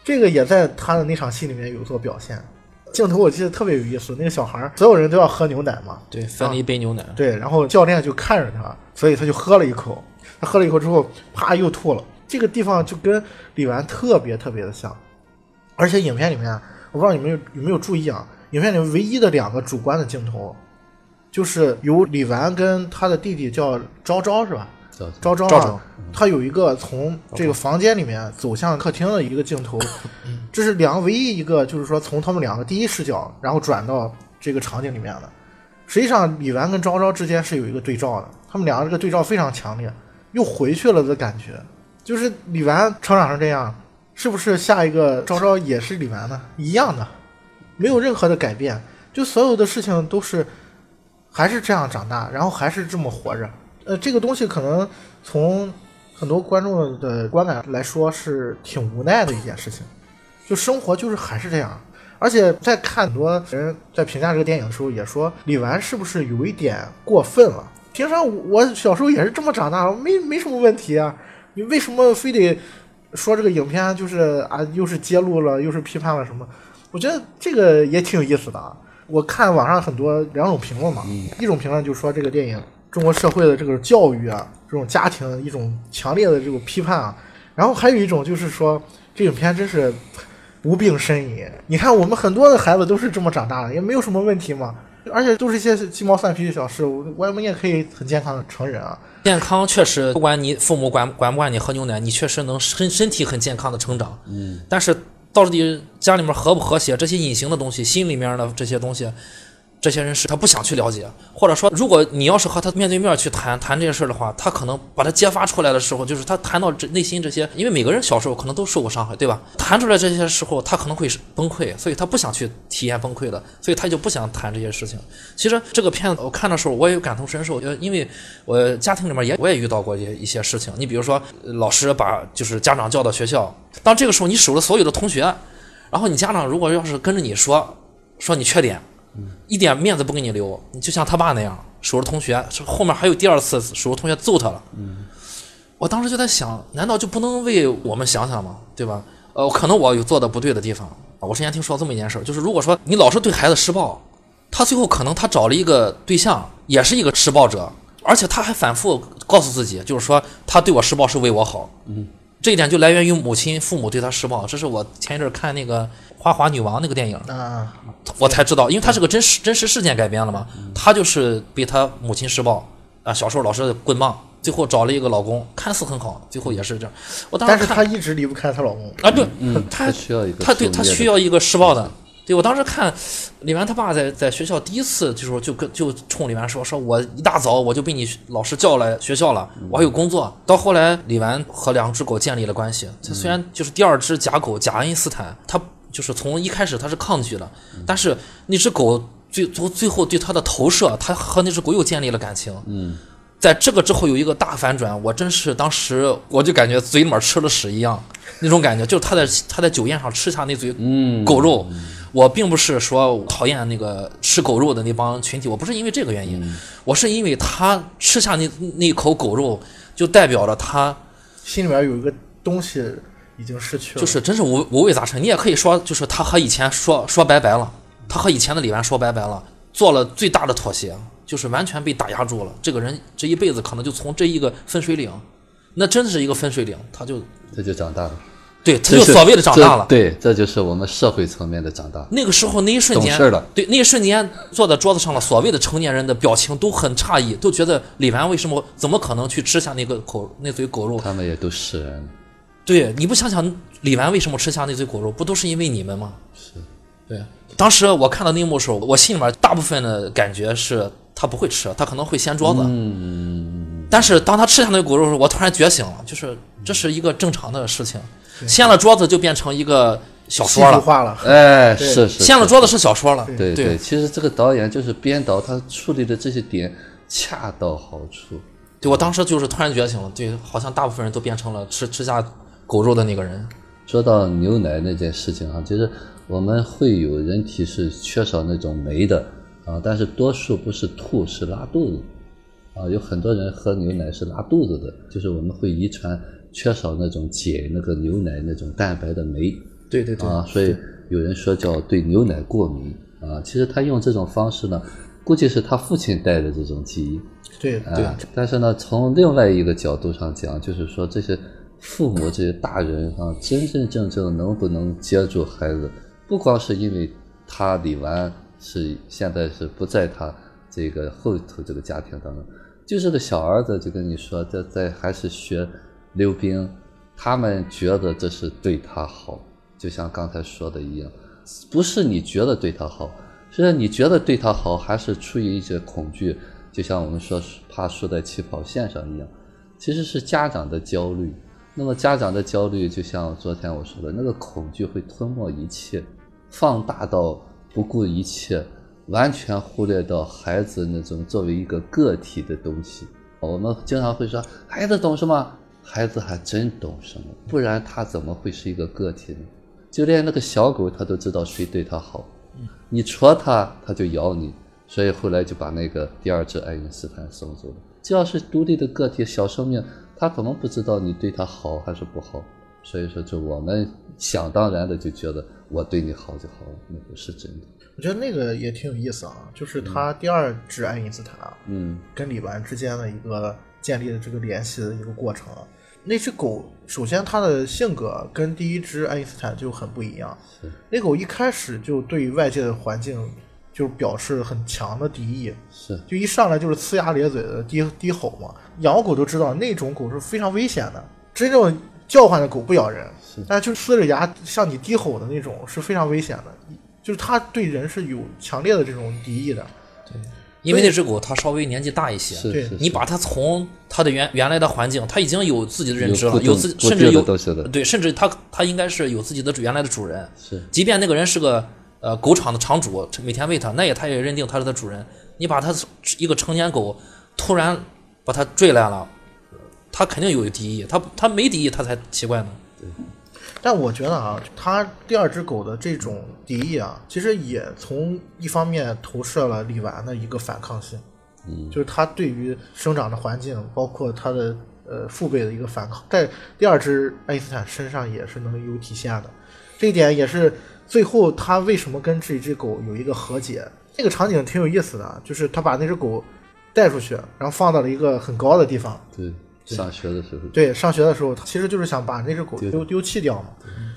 这个也在他的那场戏里面有所表现。镜头我记得特别有意思，那个小孩儿所有人都要喝牛奶嘛，对，分了一杯牛奶。对，然后教练就看着他，所以他就喝了一口。他喝了一口之后，啪又吐了。这个地方就跟李纨特别特别的像，而且影片里面，我不知道你们有有没有注意啊，影片里面唯一的两个主观的镜头，就是由李纨跟他的弟弟叫昭昭是吧？叫昭昭啊他有一个从这个房间里面走向客厅的一个镜头，这是两个唯一一个就是说从他们两个第一视角，然后转到这个场景里面的。实际上，李纨跟昭昭之间是有一个对照的，他们两个这个对照非常强烈，又回去了的感觉。就是李纨成长成这样，是不是下一个昭昭也是李纨呢？一样的，没有任何的改变，就所有的事情都是还是这样长大，然后还是这么活着。呃，这个东西可能从很多观众的观感来说是挺无奈的一件事情，就生活就是还是这样。而且在看很多人在评价这个电影的时候，也说李纨是不是有一点过分了？平常我小时候也是这么长大，没没什么问题啊，你为什么非得说这个影片就是啊，又是揭露了，又是批判了什么？我觉得这个也挺有意思的啊。我看网上很多两种评论嘛，一种评论就说这个电影中国社会的这个教育啊这种家庭一种强烈的这种批判啊。然后还有一种就是说，这影片真是无病呻吟。你看我们很多的孩子都是这么长大的，也没有什么问题嘛，而且都是一些鸡毛蒜皮的小事，我们也可以很健康的成人啊。健康确实，不管你父母管管不管你喝牛奶，你确实能身身体很健康的成长。嗯，但是到底家里面和不和谐，这些隐形的东西，心里面的这些东西。这些人是他不想去了解，或者说，如果你要是和他面对面去谈谈这些事儿的话，他可能把他揭发出来的时候，就是他谈到这内心这些，因为每个人小时候可能都受过伤害，对吧？谈出来这些时候，他可能会崩溃，所以他不想去体验崩溃的，所以他就不想谈这些事情。其实这个片子我看的时候，我也感同身受，因为我家庭里面也我也遇到过一些一些事情。你比如说，老师把就是家长叫到学校，当这个时候你守着所有的同学，然后你家长如果要是跟着你说说你缺点。一点面子不给你留，你就像他爸那样守着同学，后面还有第二次守着同学揍他了。我当时就在想，难道就不能为我们想想吗？对吧？呃，可能我有做的不对的地方。我之前听说这么一件事，就是如果说你老是对孩子施暴，他最后可能他找了一个对象，也是一个施暴者，而且他还反复告诉自己，就是说他对我施暴是为我好。嗯，这一点就来源于母亲、父母对他施暴。这是我前一阵看那个。花滑女王那个电影，啊，我才知道，因为它是个真实真实事件改编了嘛。她就是被她母亲施暴啊，小时候老是棍棒，最后找了一个老公，看似很好，最后也是这样。我当时但是她一直离不开她老公啊，对，她需要一个，她对她需要一个施暴的。对我当时看李纨他爸在在学校第一次就说就跟就冲李纨说说我一大早我就被你老师叫来学校了，我还有工作。到后来李纨和两只狗建立了关系，他虽然就是第二只假狗假爱因斯坦，他。就是从一开始他是抗拒的，但是那只狗最最最后对他的投射，他和那只狗又建立了感情。嗯，在这个之后有一个大反转，我真是当时我就感觉嘴里面吃了屎一样，那种感觉就是他在他在酒宴上吃下那嘴狗肉。我并不是说讨厌那个吃狗肉的那帮群体，我不是因为这个原因，我是因为他吃下那那口狗肉，就代表着他心里面有一个东西。已经失去了，就是真是五五味杂陈。你也可以说，就是他和以前说说拜拜了，他和以前的李纨说拜拜了，做了最大的妥协，就是完全被打压住了。这个人这一辈子可能就从这一个分水岭，那真的是一个分水岭，他就他就长大了，对，他就所谓的长大了，对，这就是我们社会层面的长大。那个时候那一瞬间，对，那一瞬间坐在桌子上了，所谓的成年人的表情都很诧异，都觉得李纨为什么怎么可能去吃下那个口那嘴狗肉？他们也都是人。对，你不想想李纨为什么吃下那嘴狗肉，不都是因为你们吗？是，对。当时我看到那一幕的时候，我心里面大部分的感觉是他不会吃，他可能会掀桌子。嗯。但是当他吃下那狗肉的时候，我突然觉醒了，就是这是一个正常的事情。掀了桌子就变成一个小说了。化了。哎，是是。掀了桌子是小说了。对对。其实这个导演就是编导，他处理的这些点恰到好处。对，我当时就是突然觉醒了，对，好像大部分人都变成了吃吃下。狗肉的那个人，说到牛奶那件事情啊，其实我们会有人体是缺少那种酶的啊，但是多数不是吐是拉肚子啊，有很多人喝牛奶是拉肚子的，就是我们会遗传缺少那种解那个牛奶那种蛋白的酶。对对对。啊，所以有人说叫对牛奶过敏啊，其实他用这种方式呢，估计是他父亲带的这种基因。对对。但是呢，从另外一个角度上讲，就是说这些。父母这些大人啊，真真正正能不能接住孩子，不光是因为他李纨是现在是不在他这个后头这个家庭当中，就是个小儿子，就跟你说在在还是学溜冰，他们觉得这是对他好，就像刚才说的一样，不是你觉得对他好，是你觉得对他好，还是出于一些恐惧，就像我们说怕输在起跑线上一样，其实是家长的焦虑。那么家长的焦虑，就像昨天我说的，那个恐惧会吞没一切，放大到不顾一切，完全忽略到孩子那种作为一个个体的东西。我们经常会说，孩子懂什么？孩子还真懂什么？不然他怎么会是一个个体呢？就连那个小狗，它都知道谁对它好，你戳它，它就咬你。所以后来就把那个第二只爱因斯坦送走了。只要是独立的个体，小生命。他怎么不知道你对他好还是不好？所以说，就我们想当然的就觉得我对你好就好了，那不是真的。我觉得那个也挺有意思啊，就是他第二只爱因斯坦啊，嗯，跟李纨之间的一个建立的这个联系的一个过程。那只狗首先它的性格跟第一只爱因斯坦就很不一样，那狗一开始就对外界的环境就表示很强的敌意，是就一上来就是呲牙咧嘴的低低吼嘛。养狗都知道那种狗是非常危险的，真正叫唤的狗不咬人，但就呲着牙向你低吼的那种是非常危险的，就是它对人是有强烈的这种敌意的。因为那只狗它稍微年纪大一些，你把它从它的原原来的环境，它已经有自己的认知了，有有自甚至有对，甚至它它应该是有自己的主原来的主人，是即便那个人是个呃狗场的场主，每天喂它，那也它也认定它是它主人。你把它一个成年狗突然把它追来了，它肯定有敌意，它它没敌意，它才奇怪呢。但我觉得啊，他第二只狗的这种敌意啊，其实也从一方面投射了李纨的一个反抗性，嗯，就是他对于生长的环境，包括他的呃父辈的一个反抗，在第二只爱因斯坦身上也是能有体现的。这一点也是最后他为什么跟这只狗有一个和解。那个场景挺有意思的啊，就是他把那只狗带出去，然后放到了一个很高的地方，对，上学的时候，对，上学的时候，他其实就是想把那只狗丢丢弃掉嘛。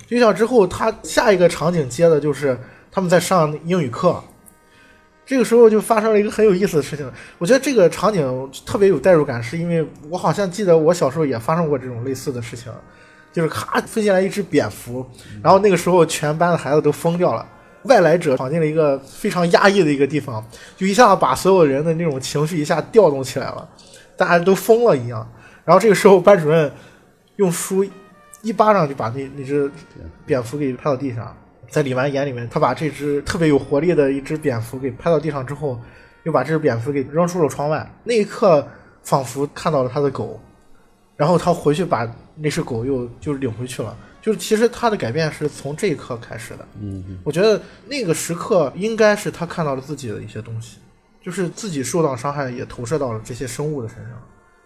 丢掉之后，他下一个场景接的就是他们在上英语课，这个时候就发生了一个很有意思的事情。我觉得这个场景特别有代入感，是因为我好像记得我小时候也发生过这种类似的事情，就是咔飞进来一只蝙蝠，然后那个时候全班的孩子都疯掉了。外来者闯进了一个非常压抑的一个地方，就一下子把所有人的那种情绪一下调动起来了，大家都疯了一样。然后这个时候，班主任用书一巴掌就把那那只蝙蝠给拍到地上。在李纨眼里面，他把这只特别有活力的一只蝙蝠给拍到地上之后，又把这只蝙蝠给扔出了窗外。那一刻，仿佛看到了他的狗，然后他回去把那只狗又就领回去了。就是其实他的改变是从这一刻开始的。嗯，我觉得那个时刻应该是他看到了自己的一些东西，就是自己受到伤害也投射到了这些生物的身上。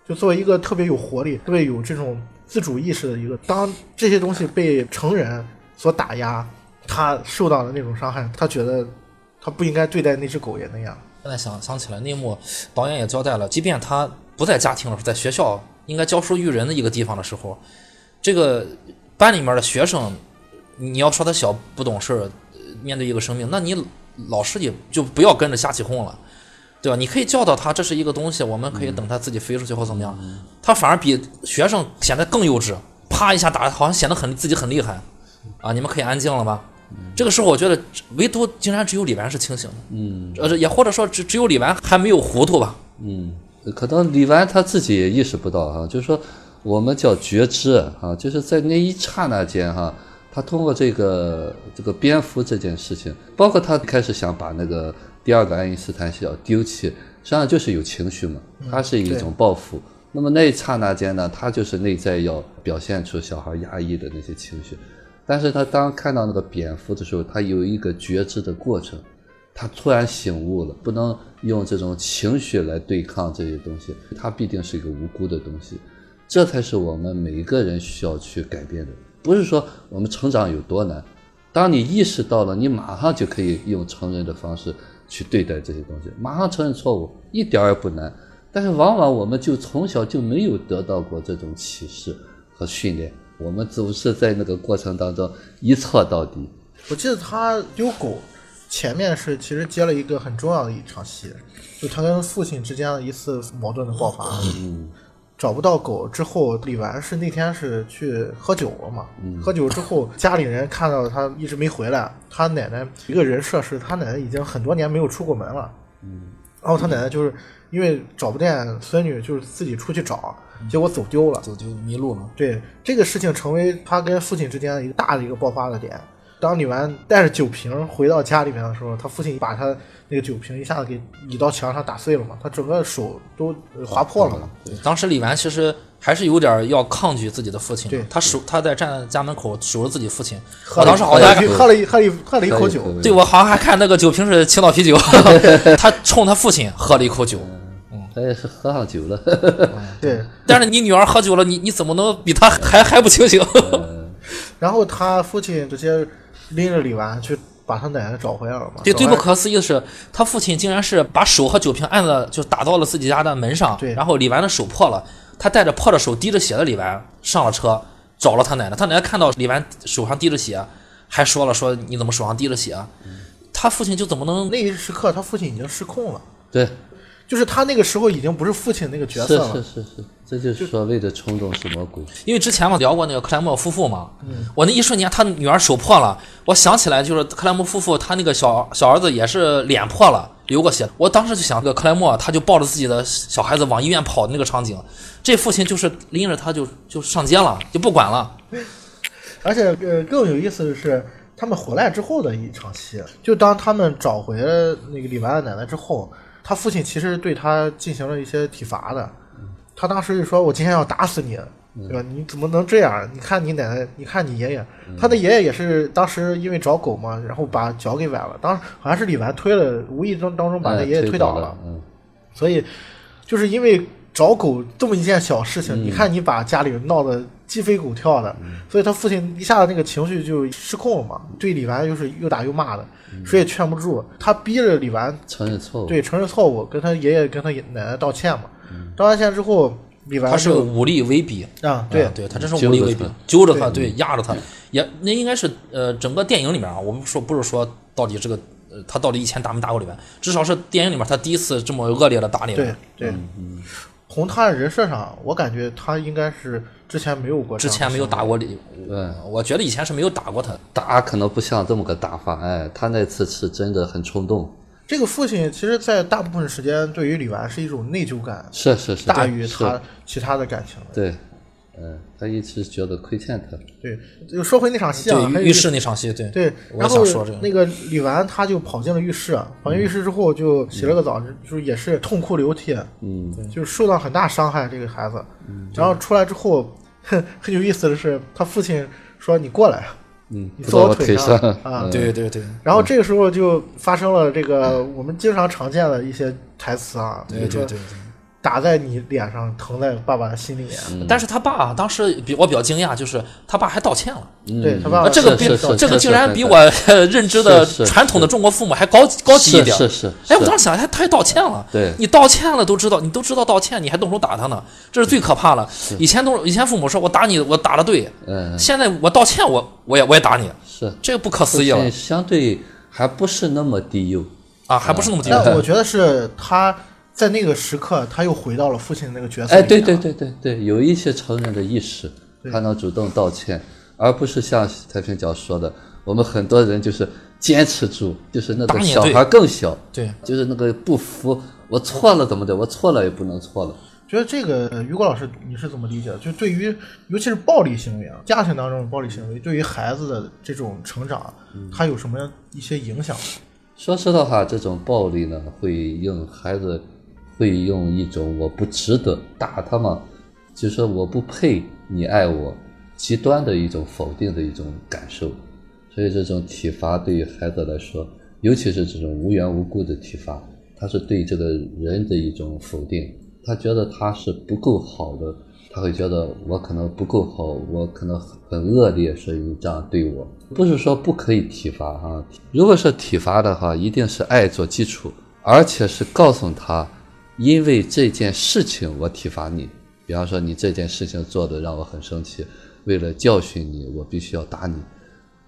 就作为一个特别有活力、特别有这种自主意识的一个，当这些东西被成人所打压，他受到的那种伤害，他觉得他不应该对待那只狗也那样。现在想想起来，那幕导演也交代了，即便他不在家庭了，在学校应该教书育人的一个地方的时候，这个班里面的学生，你要说他小不懂事儿，面对一个生命，那你老师也就不要跟着瞎起哄了，对吧？你可以教导他这是一个东西，我们可以等他自己飞出去或怎么样，他反而比学生显得更幼稚，啪一下打，好像显得很自己很厉害啊！你们可以安静了吧？这个时候，我觉得唯独竟然只有李纨是清醒的。嗯呃，也或者说只只有李纨还没有糊涂吧？嗯，可能李纨他自己也意识不到哈、就是说我们叫觉知啊，就是在那一刹那间哈、他通过这个这个蝙蝠这件事情，包括他开始想把那个第二个爱因斯坦小丢弃，实际上就是有情绪嘛，它是一种报复。那么那一刹那间呢，他就是内在要表现出小孩压抑的那些情绪，但是他当看到那个蝙蝠的时候，他有一个觉知的过程，他突然醒悟了，不能用这种情绪来对抗这些东西，它必定是一个无辜的东西，这才是我们每一个人需要去改变的。不是说我们成长有多难，当你意识到了，你马上就可以用成人的方式去对待这些东西，马上承认错误，一点儿也不难。但是往往我们就从小就没有得到过这种启示和训练，我们总是在那个过程当中一错到底。我记得他丢狗前面是其实接了一个很重要的一场戏，就他跟父亲之间的一次矛盾的爆发。嗯找不到狗之后，李纨是那天是去喝酒了嘛？喝酒之后，家里人看到他一直没回来，他奶奶一个人设是他奶奶已经很多年没有出过门了。嗯然后他奶奶就是因为找不见孙女，就是自己出去找，结果走丢了。走就迷路了。对这个事情成为他跟父亲之间一个大的一个爆发的点。当李纨带着酒瓶回到家里面的时候，他父亲把他那个酒瓶一下子给倚到墙上打碎了嘛，他整个手都呃划破了嘛。对，当时李纨其实还是有点要抗拒自己的父亲对，他守他在站在家门口守着自己父亲。我当时好像还喝了一喝了一喝了一口酒，对我好像还看那个酒瓶是青岛啤酒，他冲他父亲喝了一口酒。他也是喝上酒了。对。但是你女儿喝酒了，你你怎么能比她还还不清醒？然后他父亲直接拎着李纨去把他奶奶找回来了嘛。对，最不可思议的是，他父亲竟然是把手和酒瓶按了，就打到了自己家的门上，对然后李纨的手破了，他带着破的手、滴着血的李纨上了车，找了他奶奶。他奶奶看到李纨手上滴着血，还说了说你怎么手上滴着血啊？他父亲就怎么能那一时刻，他父亲已经失控了，对，就是他那个时候已经不是父亲那个角色是了。是是是，这就是所谓的冲动是魔鬼。因为之前嘛聊过那个克莱默夫妇嘛，我那一瞬间他女儿手破了，我想起来就是克莱默夫妇他那个小小儿子也是脸破了，流过血，我当时就想这个克莱默他就抱着自己的小孩子往医院跑的那个场景，这父亲就是拎着他就就上街了，就不管了，而且呃，更有意思的是，他们回来之后的一场戏，就当他们找回了那个李白的奶奶之后，他父亲其实对他进行了一些体罚的。他当时就说：“我今天要打死你，对吧？你怎么能这样？你看你奶奶，你看你爷爷，他的爷爷也是当时因为找狗嘛，然后把脚给崴了。当时好像是李纨推了，无意中当中把他哎爷爷推推倒了。嗯，所以就是因为找狗这么一件小事情，你看你把家里闹得鸡飞狗跳的，所以他父亲一下子那个情绪就失控了嘛，对李纨又是又打又骂的，谁也劝不住，他逼着李纨承认错误。对承认错误，跟他爷爷跟他奶奶道歉嘛。道完歉之后，李白他是就武力威逼。啊对啊对。他真是武力威逼，揪着他，对，压着他，也那应该是呃整个电影里面啊，我们说不是说到底这个呃他到底以前打没打过李白，至少是电影里面他第一次这么恶劣的打李白。对纨，对，从他的人设上，我感觉他应该是之前没有过之前没有打过李，对。我觉得以前是没有打过他，打可能不像这么个打法，哎，他那次是真的很冲动，这个父亲，其实，在大部分时间对于李纨是一种内疚感是是是，大于他其他的感情的。对，嗯，他一直觉得亏欠他，对，就说回那场戏啊，还有对浴室那场戏，对对，我然后也想说这个，那个李纨他就跑进了浴室，跑进浴室之后就洗了个澡，就是也是痛哭流涕，嗯，就受到很大伤害。这个孩子，然后出来之后，哼，很有意思的是，他父亲说：“你过来，嗯，你坐我腿上上。啊。嗯。对对对。然后这个时候就发生了这个我们经常常见的一些台词啊，比如说对对对对。打在你脸上，疼在爸爸的心里面。但是他爸啊当时比我比较惊讶，就是他爸还道歉了。嗯。对他爸啊，这个比这个竟然比我呃认知的传统的中国父母还高高级一点。是是是哎，我当时想，他他还道歉了。对。你道歉了都知道，你都知道道歉，你还动手打他呢，这是最可怕了。以前都以前父母说我打你，我打的对，嗯，现在我道歉，我我也我也打你，是，这个不可思议了。相对还不是那么低幼，啊，还不是那么低但我觉得是他在那个时刻，他又回到了父亲那个角色哎。对对对对对，有一些成人的意识，他能主动道歉，而不是像太平角说的，我们很多人就是坚持住，就是那个小孩更小，对，就是那个不服，我错了怎么的，我错了也不能错了。觉得这个呃于果老师你是怎么理解的？就对于尤其是暴力行为啊，家庭当中的暴力行为，对于孩子的这种成长，它有什么一些影响？说实的话，这种暴力呢，会让孩子会用一种我不值得打他嘛，就说我不配你爱我，极端的一种否定的一种感受。所以这种体罚对于孩子来说，尤其是这种无缘无故的体罚，他是对这个人的一种否定。他觉得他是不够好的，他会觉得我可能不够好，我可能很恶劣，所以你这样对我。不是说不可以体罚啊，如果是体罚的话，一定是爱做基础，而且是告诉他，因为这件事情我体罚你。比方说你这件事情做的让我很生气，为了教训你，我必须要打你。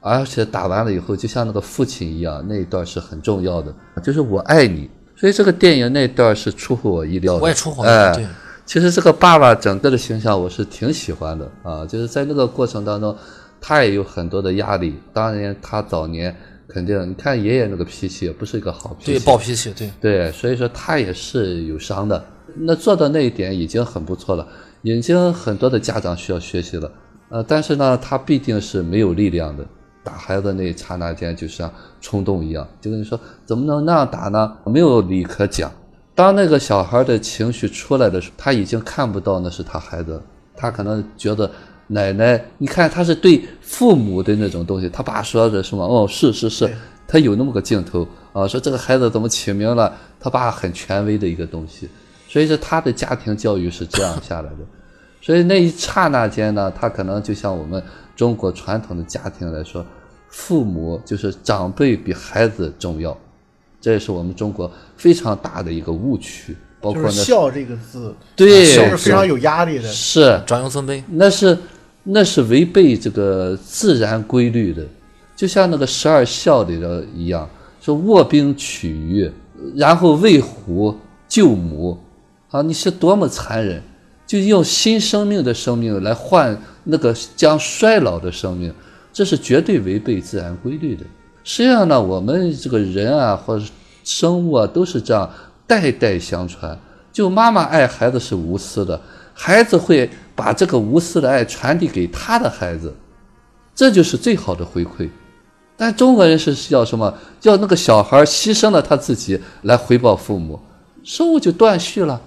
而且打完了以后，就像那个父亲一样，那一段是很重要的，就是我爱你。所以这个电影那段是出乎我意料的，我也出乎我意料哎对其实这个爸爸整个的形象我是挺喜欢的啊，就是在那个过程当中，他也有很多的压力。当然，他早年肯定，你看爷爷那个脾气也不是一个好脾对气，暴脾气，对对，所以说他也是有伤的。那做到那一点已经很不错了，已经很多的家长需要学习了。呃，但是呢，他必定是没有力量的。打孩子那一刹那间，就像冲动一样，就跟你说怎么能那样打呢？没有理可讲。当那个小孩的情绪出来的时候，他已经看不到那是他孩子，他可能觉得奶奶，你看他是对父母的那种东西。他爸说的什么？哦，是是是，他有那么个镜头啊，说这个孩子怎么起名了？他爸很权威的一个东西，所以说他的家庭教育是这样下来的。所以那一刹那间呢，他可能就像我们中国传统的家庭来说，父母就是长辈比孩子重要，这也是我们中国非常大的一个误区。包括那就是孝这个字，对是非常有压力的。是长幼尊卑，那是那是违背这个自然规律的，就像那个十二孝里的一样，说卧冰取鱼，然后喂虎救母，啊，你是多么残忍！就用新生命的生命来换那个将衰老的生命，这是绝对违背自然规律的。实际上呢，我们这个人啊，或者生物啊，都是这样代代相传。就妈妈爱孩子是无私的，孩子会把这个无私的爱传递给他的孩子，这就是最好的回馈。但中国人是要什么？要那个小孩牺牲了他自己来回报父母，生物就断续了，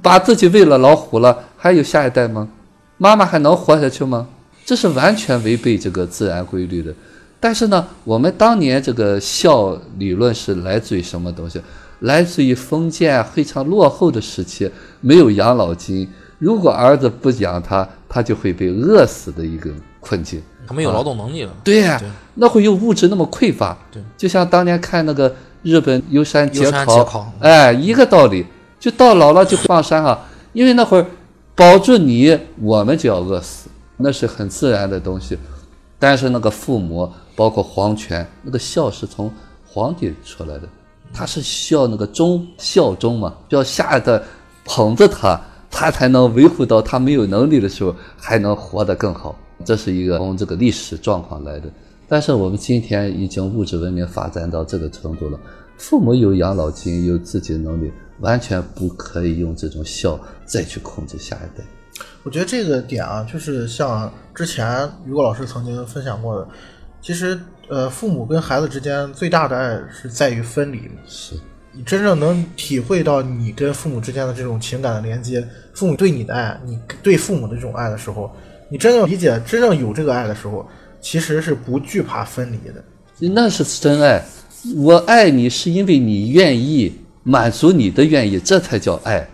把自己喂了老虎了，还有下一代吗？妈妈还能活下去吗？这是完全违背这个自然规律的。但是呢，我们当年这个孝理论是来自于什么东西？来自于封建非常落后的时期，没有养老金，如果儿子不养他，他就会被饿死的一个困境。他没有劳动能力了。对呀、对那会有物质那么匮乏。对，就像当年看那个日本游山游节考，哎，一个道理，就到老了就放山啊，因为那会儿保住你，我们就要饿死，那是很自然的东西。但是那个父母，包括皇权，那个孝是从皇帝出来的，他是需要那个忠孝忠嘛，要下一代捧着他，他才能维护到他没有能力的时候还能活得更好。这是一个从这个历史状况来的。但是我们今天已经物质文明发展到这个程度了，父母有养老金，有自己的能力，完全不可以用这种孝再去控制下一代。我觉得这个点啊，就是像之前于果老师曾经分享过的，其实呃，父母跟孩子之间最大的爱是在于分离。是，你真正能体会到你跟父母之间的这种情感的连接，父母对你的爱，你对父母的这种爱的时候，你真正理解、真正有这个爱的时候，其实是不惧怕分离的。那是真爱。我爱你是因为你愿意满足你的愿意，这才叫爱，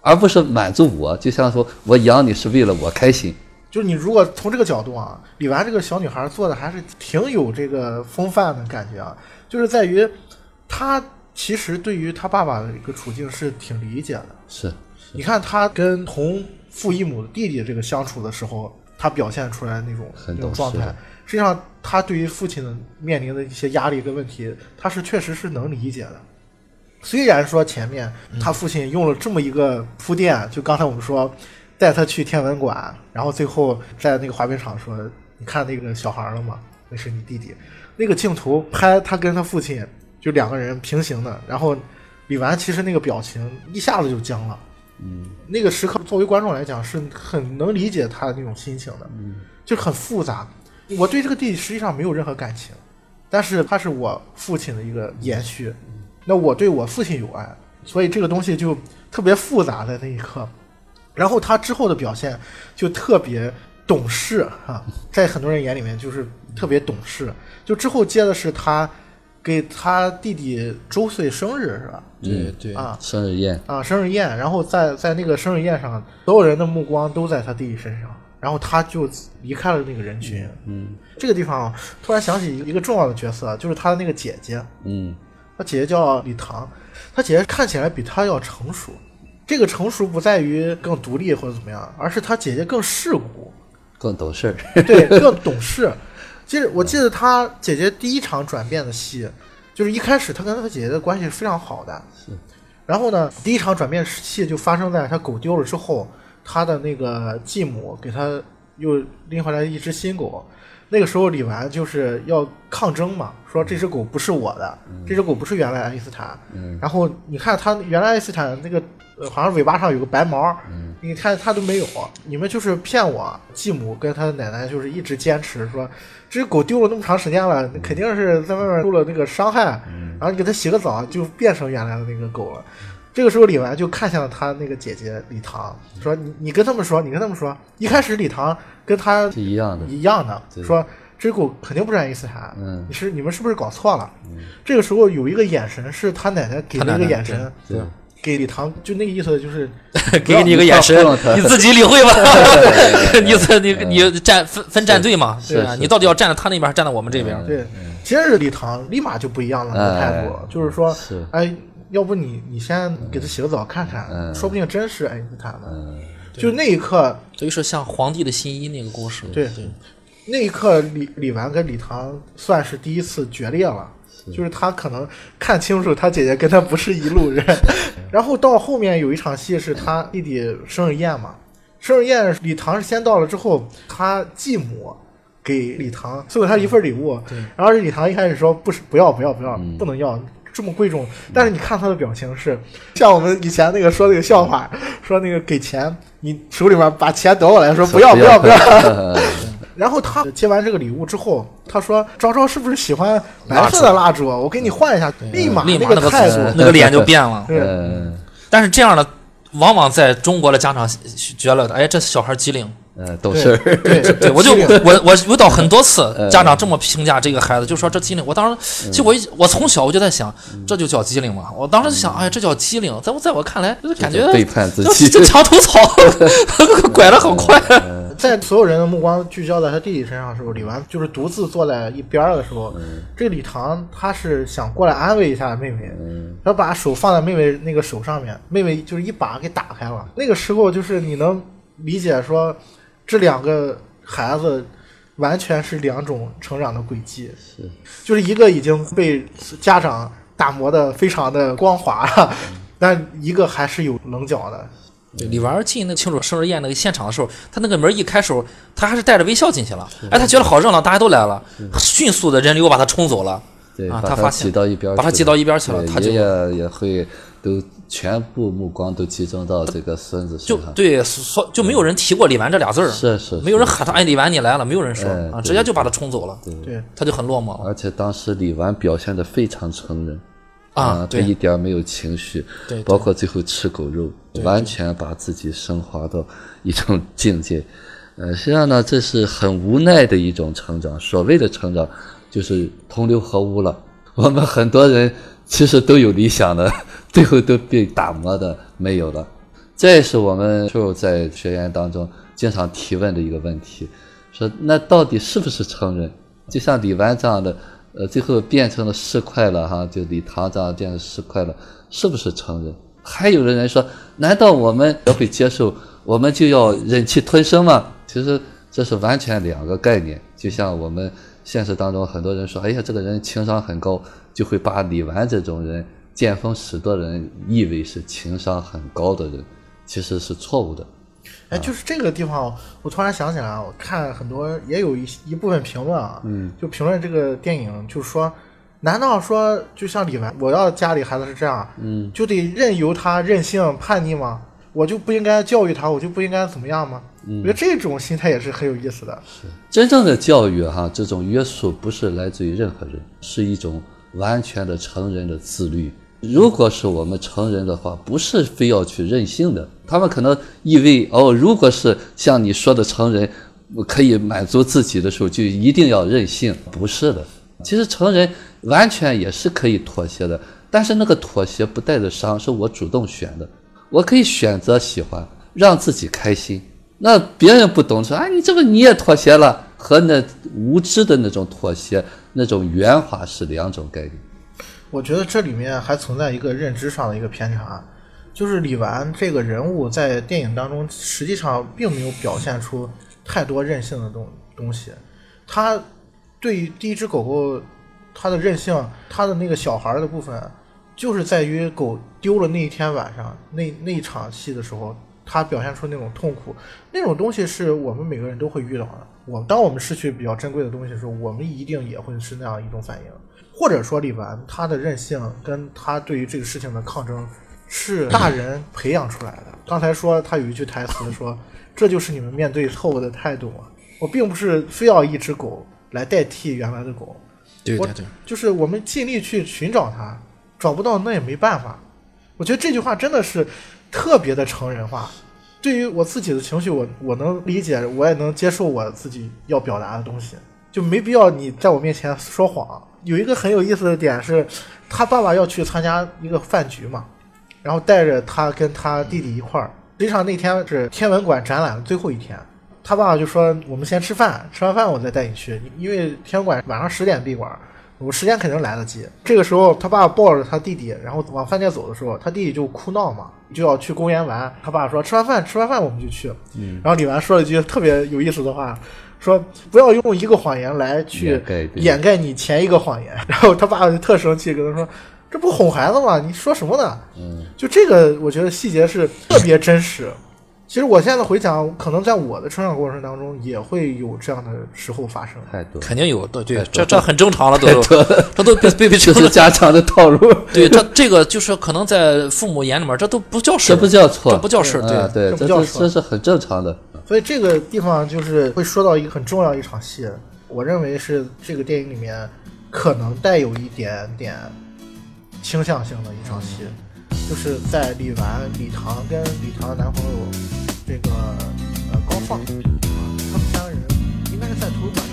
而不是满足我。就像说我养你是为了我开心。就是你如果从这个角度啊，李纨这个小女孩做的还是挺有这个风范的感觉啊，就是在于她其实对于他爸爸的一个处境是挺理解的。是，你看他跟同父异母的弟弟这个相处的时候，他表现出来那种那种状态，实际上他对于父亲的面临的一些压力跟问题，他是确实是能理解的。虽然说前面他父亲用了这么一个铺垫，就刚才我们说带他去天文馆，然后最后在那个滑冰场说：“你看那个小孩了吗？那是你弟弟。”那个镜头拍他跟他父亲就两个人平行的，然后李纨其实那个表情一下子就僵了。嗯，那个时刻作为观众来讲是很能理解他的那种心情的，嗯，就很复杂。我对这个弟弟实际上没有任何感情，但是他是我父亲的一个延续。那我对我父亲有爱，所以这个东西就特别复杂在那一刻。然后他之后的表现就特别懂事啊，在很多人眼里面就是特别懂事。就之后接的是他给他弟弟周岁生日是吧？对对啊生日宴，啊，生日宴，然后在在那个生日宴上，所有人的目光都在他弟弟身上，然后他就离开了那个人群。嗯这个地方突然想起一个重要的角色，就是他的那个姐姐，嗯，他姐姐叫李唐，他姐姐看起来比他要成熟。这个成熟不在于更独立或者怎么样，而是他姐姐更世故，更懂事儿。对，更懂事。其实我记得他姐姐第一场转变的戏，就是一开始他跟他姐姐的关系是非常好的。是。然后呢，第一场转变戏就发生在他狗丢了之后，他的那个继母给他又拎回来一只新狗。那个时候李纨就是要抗争嘛，说这只狗不是我的，这只狗不是原来爱因斯坦。嗯然后你看他原来爱因斯坦那个呃好像尾巴上有个白毛，嗯你看他都没有，你们就是骗我。继母跟他奶奶就是一直坚持说，这只狗丢了那么长时间了，肯定是在外面受了那个伤害，然后你给它洗个澡就变成原来的那个狗了。这个时候李纨就看向了他那个姐姐李唐，说你你跟他们说，你跟他们说。一开始李唐跟他是一样的。一样的，说这只狗肯定不是爱因斯坦，嗯你是你们是不是搞错了？这个时候有一个眼神是他奶奶给的一个眼神，对，给李唐就那个意思就是 给你一个眼神 你自己理会吧。你自你你站分分站队嘛，对吧？是是你到底要站在他那边，还是站在我们这边？对，接着李唐立马就不一样了，那个态度哎就是说，是哎，要不你你先给他洗个澡看看，嗯说不定真是爱因斯坦的。嗯，就那一刻，所以说像皇帝的新衣那个故事，对那一刻李李纨跟李唐算是第一次决裂了。就是他可能看清楚他姐姐跟他不是一路人，然后到后面有一场戏是他弟弟生日宴嘛，生日宴李唐是先到了之后，他继母给李唐送给他一份礼物，然后李唐一开始说不是不要不要不要、不能要这么贵重，但是你看他的表情是像我们以前那个说那个笑话，说那个给钱你手里面把钱夺过来说不要不要不要，然后他接完这个礼物之后，他说：“昭昭是不是喜欢白色的蜡烛？我给你换一下。”立马立马那那个态度，那个脸就变了。但是这样的，往往在中国的家长觉得，哎，这小孩机灵。呃，懂事儿，对对，我就 我我遇到很多次家长这么评价这个孩子，就说这机灵。我当时，其实我一我从小我就在想，这就叫机灵嘛。我当时就想，哎，这叫机灵。在我在我看来，就是感觉背叛自就己就墙头草，拐的很快。在所有人的目光聚焦在他弟弟身上的时候，李纨就是独自坐在一边儿的时候，这个李唐他是想过来安慰一下妹妹，他把手放在妹妹那个手上面，妹妹就是一把给打开了。那个时候就是你能理解说，这两个孩子完全是两种成长的轨迹，是就是一个已经被家长打磨的非常的光滑了，但一个还是有棱角的。对，李纨儿进那个庆祝生日宴那个现场的时候，他那个门一开时候，他还是带着微笑进去了。哎，他觉得好热闹，大家都来了，迅速的人流把他冲走了。对，啊把他他发现挤到一边去了，把他挤到一边去了他就爷爷也会都全部目光都集中到这个孙子身上，就对，说就没有人提过李纨这俩字儿，是是，没有人喊他，哎，李纨你来了，没有人说。直接就把他冲走了，对，他就很落寞了。而且当时李纨表现的非常成人。啊他一点儿没有情绪，对对。包括最后吃狗肉，完全把自己升华到一种境界。呃，实际上呢，这是很无奈的一种成长。所谓的成长，就是同流合污了。我们很多人其实都有理想的，最后都被打磨的没有了。这也是我们就在学员当中经常提问的一个问题，说那到底是不是成人？就像李纨这样的，呃，最后变成了市侩了哈，就李唐这样变成市侩了，是不是成人？还有的人说，难道我们要会接受，我们就要忍气吞声吗？其实这是完全两个概念。就像我们现实当中很多人说，哎呀，这个人情商很高，就会把李纨这种人见风使舵的人，以为是情商很高的人，其实是错误的。哎，就是这个地方，我突然想起来啊，我看很多也有一一部分评论啊，嗯，就评论这个电影，就是说，难道说就像李纨，我要家里孩子是这样，嗯，就得任由他任性叛逆吗？我就不应该教育他，我就不应该怎么样吗？嗯我觉得这种心态也是很有意思的。是真正的教育哈，这种约束不是来自于任何人，是一种完全的成人的自律。如果是我们成人的话，不是非要去任性的。他们可能以为哦，如果是像你说的成人，可以满足自己的时候，就一定要任性，不是的。其实成人完全也是可以妥协的，但是那个妥协不带着伤，是我主动选的。我可以选择喜欢，让自己开心。那别人不懂说，啊，你这个你也妥协了，和那无知的那种妥协、那种圆滑是两种概念。我觉得这里面还存在一个认知上的一个偏差，就是李纨这个人物在电影当中实际上并没有表现出太多任性的东东西。他对于第一只狗狗，它的任性，它的那个小孩的部分，就是在于狗丢了那一天晚上那那一场戏的时候，他表现出那种痛苦，那种东西是我们每个人都会遇到的。我当我们失去比较珍贵的东西的时候，我们一定也会是那样一种反应。或者说李纨他的任性跟他对于这个事情的抗争是大人培养出来的。刚才说他有一句台词说：“这就是你们面对错误的态度啊！”我并不是非要一只狗来代替原来的狗，我对对对，就是我们尽力去寻找它，找不到那也没办法。我觉得这句话真的是特别的成人化。对于我自己的情绪，我我能理解，我也能接受我自己要表达的东西，就没必要你在我面前说谎。有一个很有意思的点是，他爸爸要去参加一个饭局嘛，然后带着他跟他弟弟一块儿。实际上那天是天文馆展览的最后一天，他爸爸就说：“我们先吃饭，吃完饭我再带你去，因为天文馆晚上十点闭馆，我时间肯定来得及。”这个时候，他爸爸抱着他弟弟，然后往饭店走的时候，他弟弟就哭闹嘛，就要去公园玩。他爸爸说：“吃完饭，吃完饭我们就去。”嗯然后李纨说了一句特别有意思的话，说：“不要用一个谎言来去掩盖你前一个谎言。”然后他爸爸就特生气，跟他说：“这不哄孩子吗？你说什么呢？”嗯，就这个，我觉得细节是特别真实。其实我现在回想，可能在我的成长过程当中，也会有这样的时候发生。太多，肯定有，对对这这很正常了，都这都被被被这成是家长的套路，对，这这个就是可能在父母眼里面，这都不叫事，这不叫错，这不叫事对，啊对，这这这不叫错这是很正常的。所以这个地方就是会说到一个很重要一场戏，我认为是这个电影里面可能带有一点点倾向性的一场戏，就是在李纨、李唐跟李唐的男朋友这个呃高放，啊，他们三个人应该是在图书馆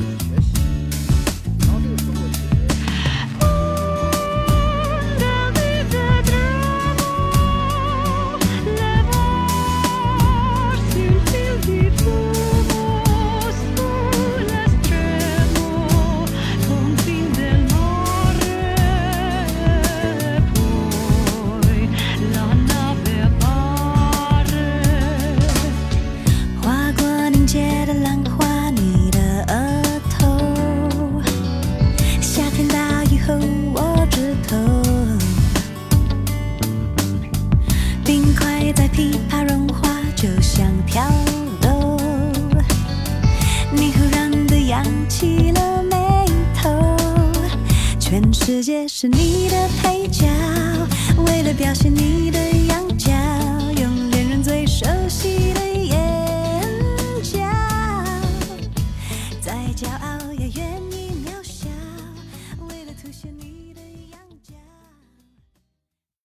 块在噼啪融化，就像跳楼。你忽然的。扬起了眉头，全世界是你的。配角，为了表现你的。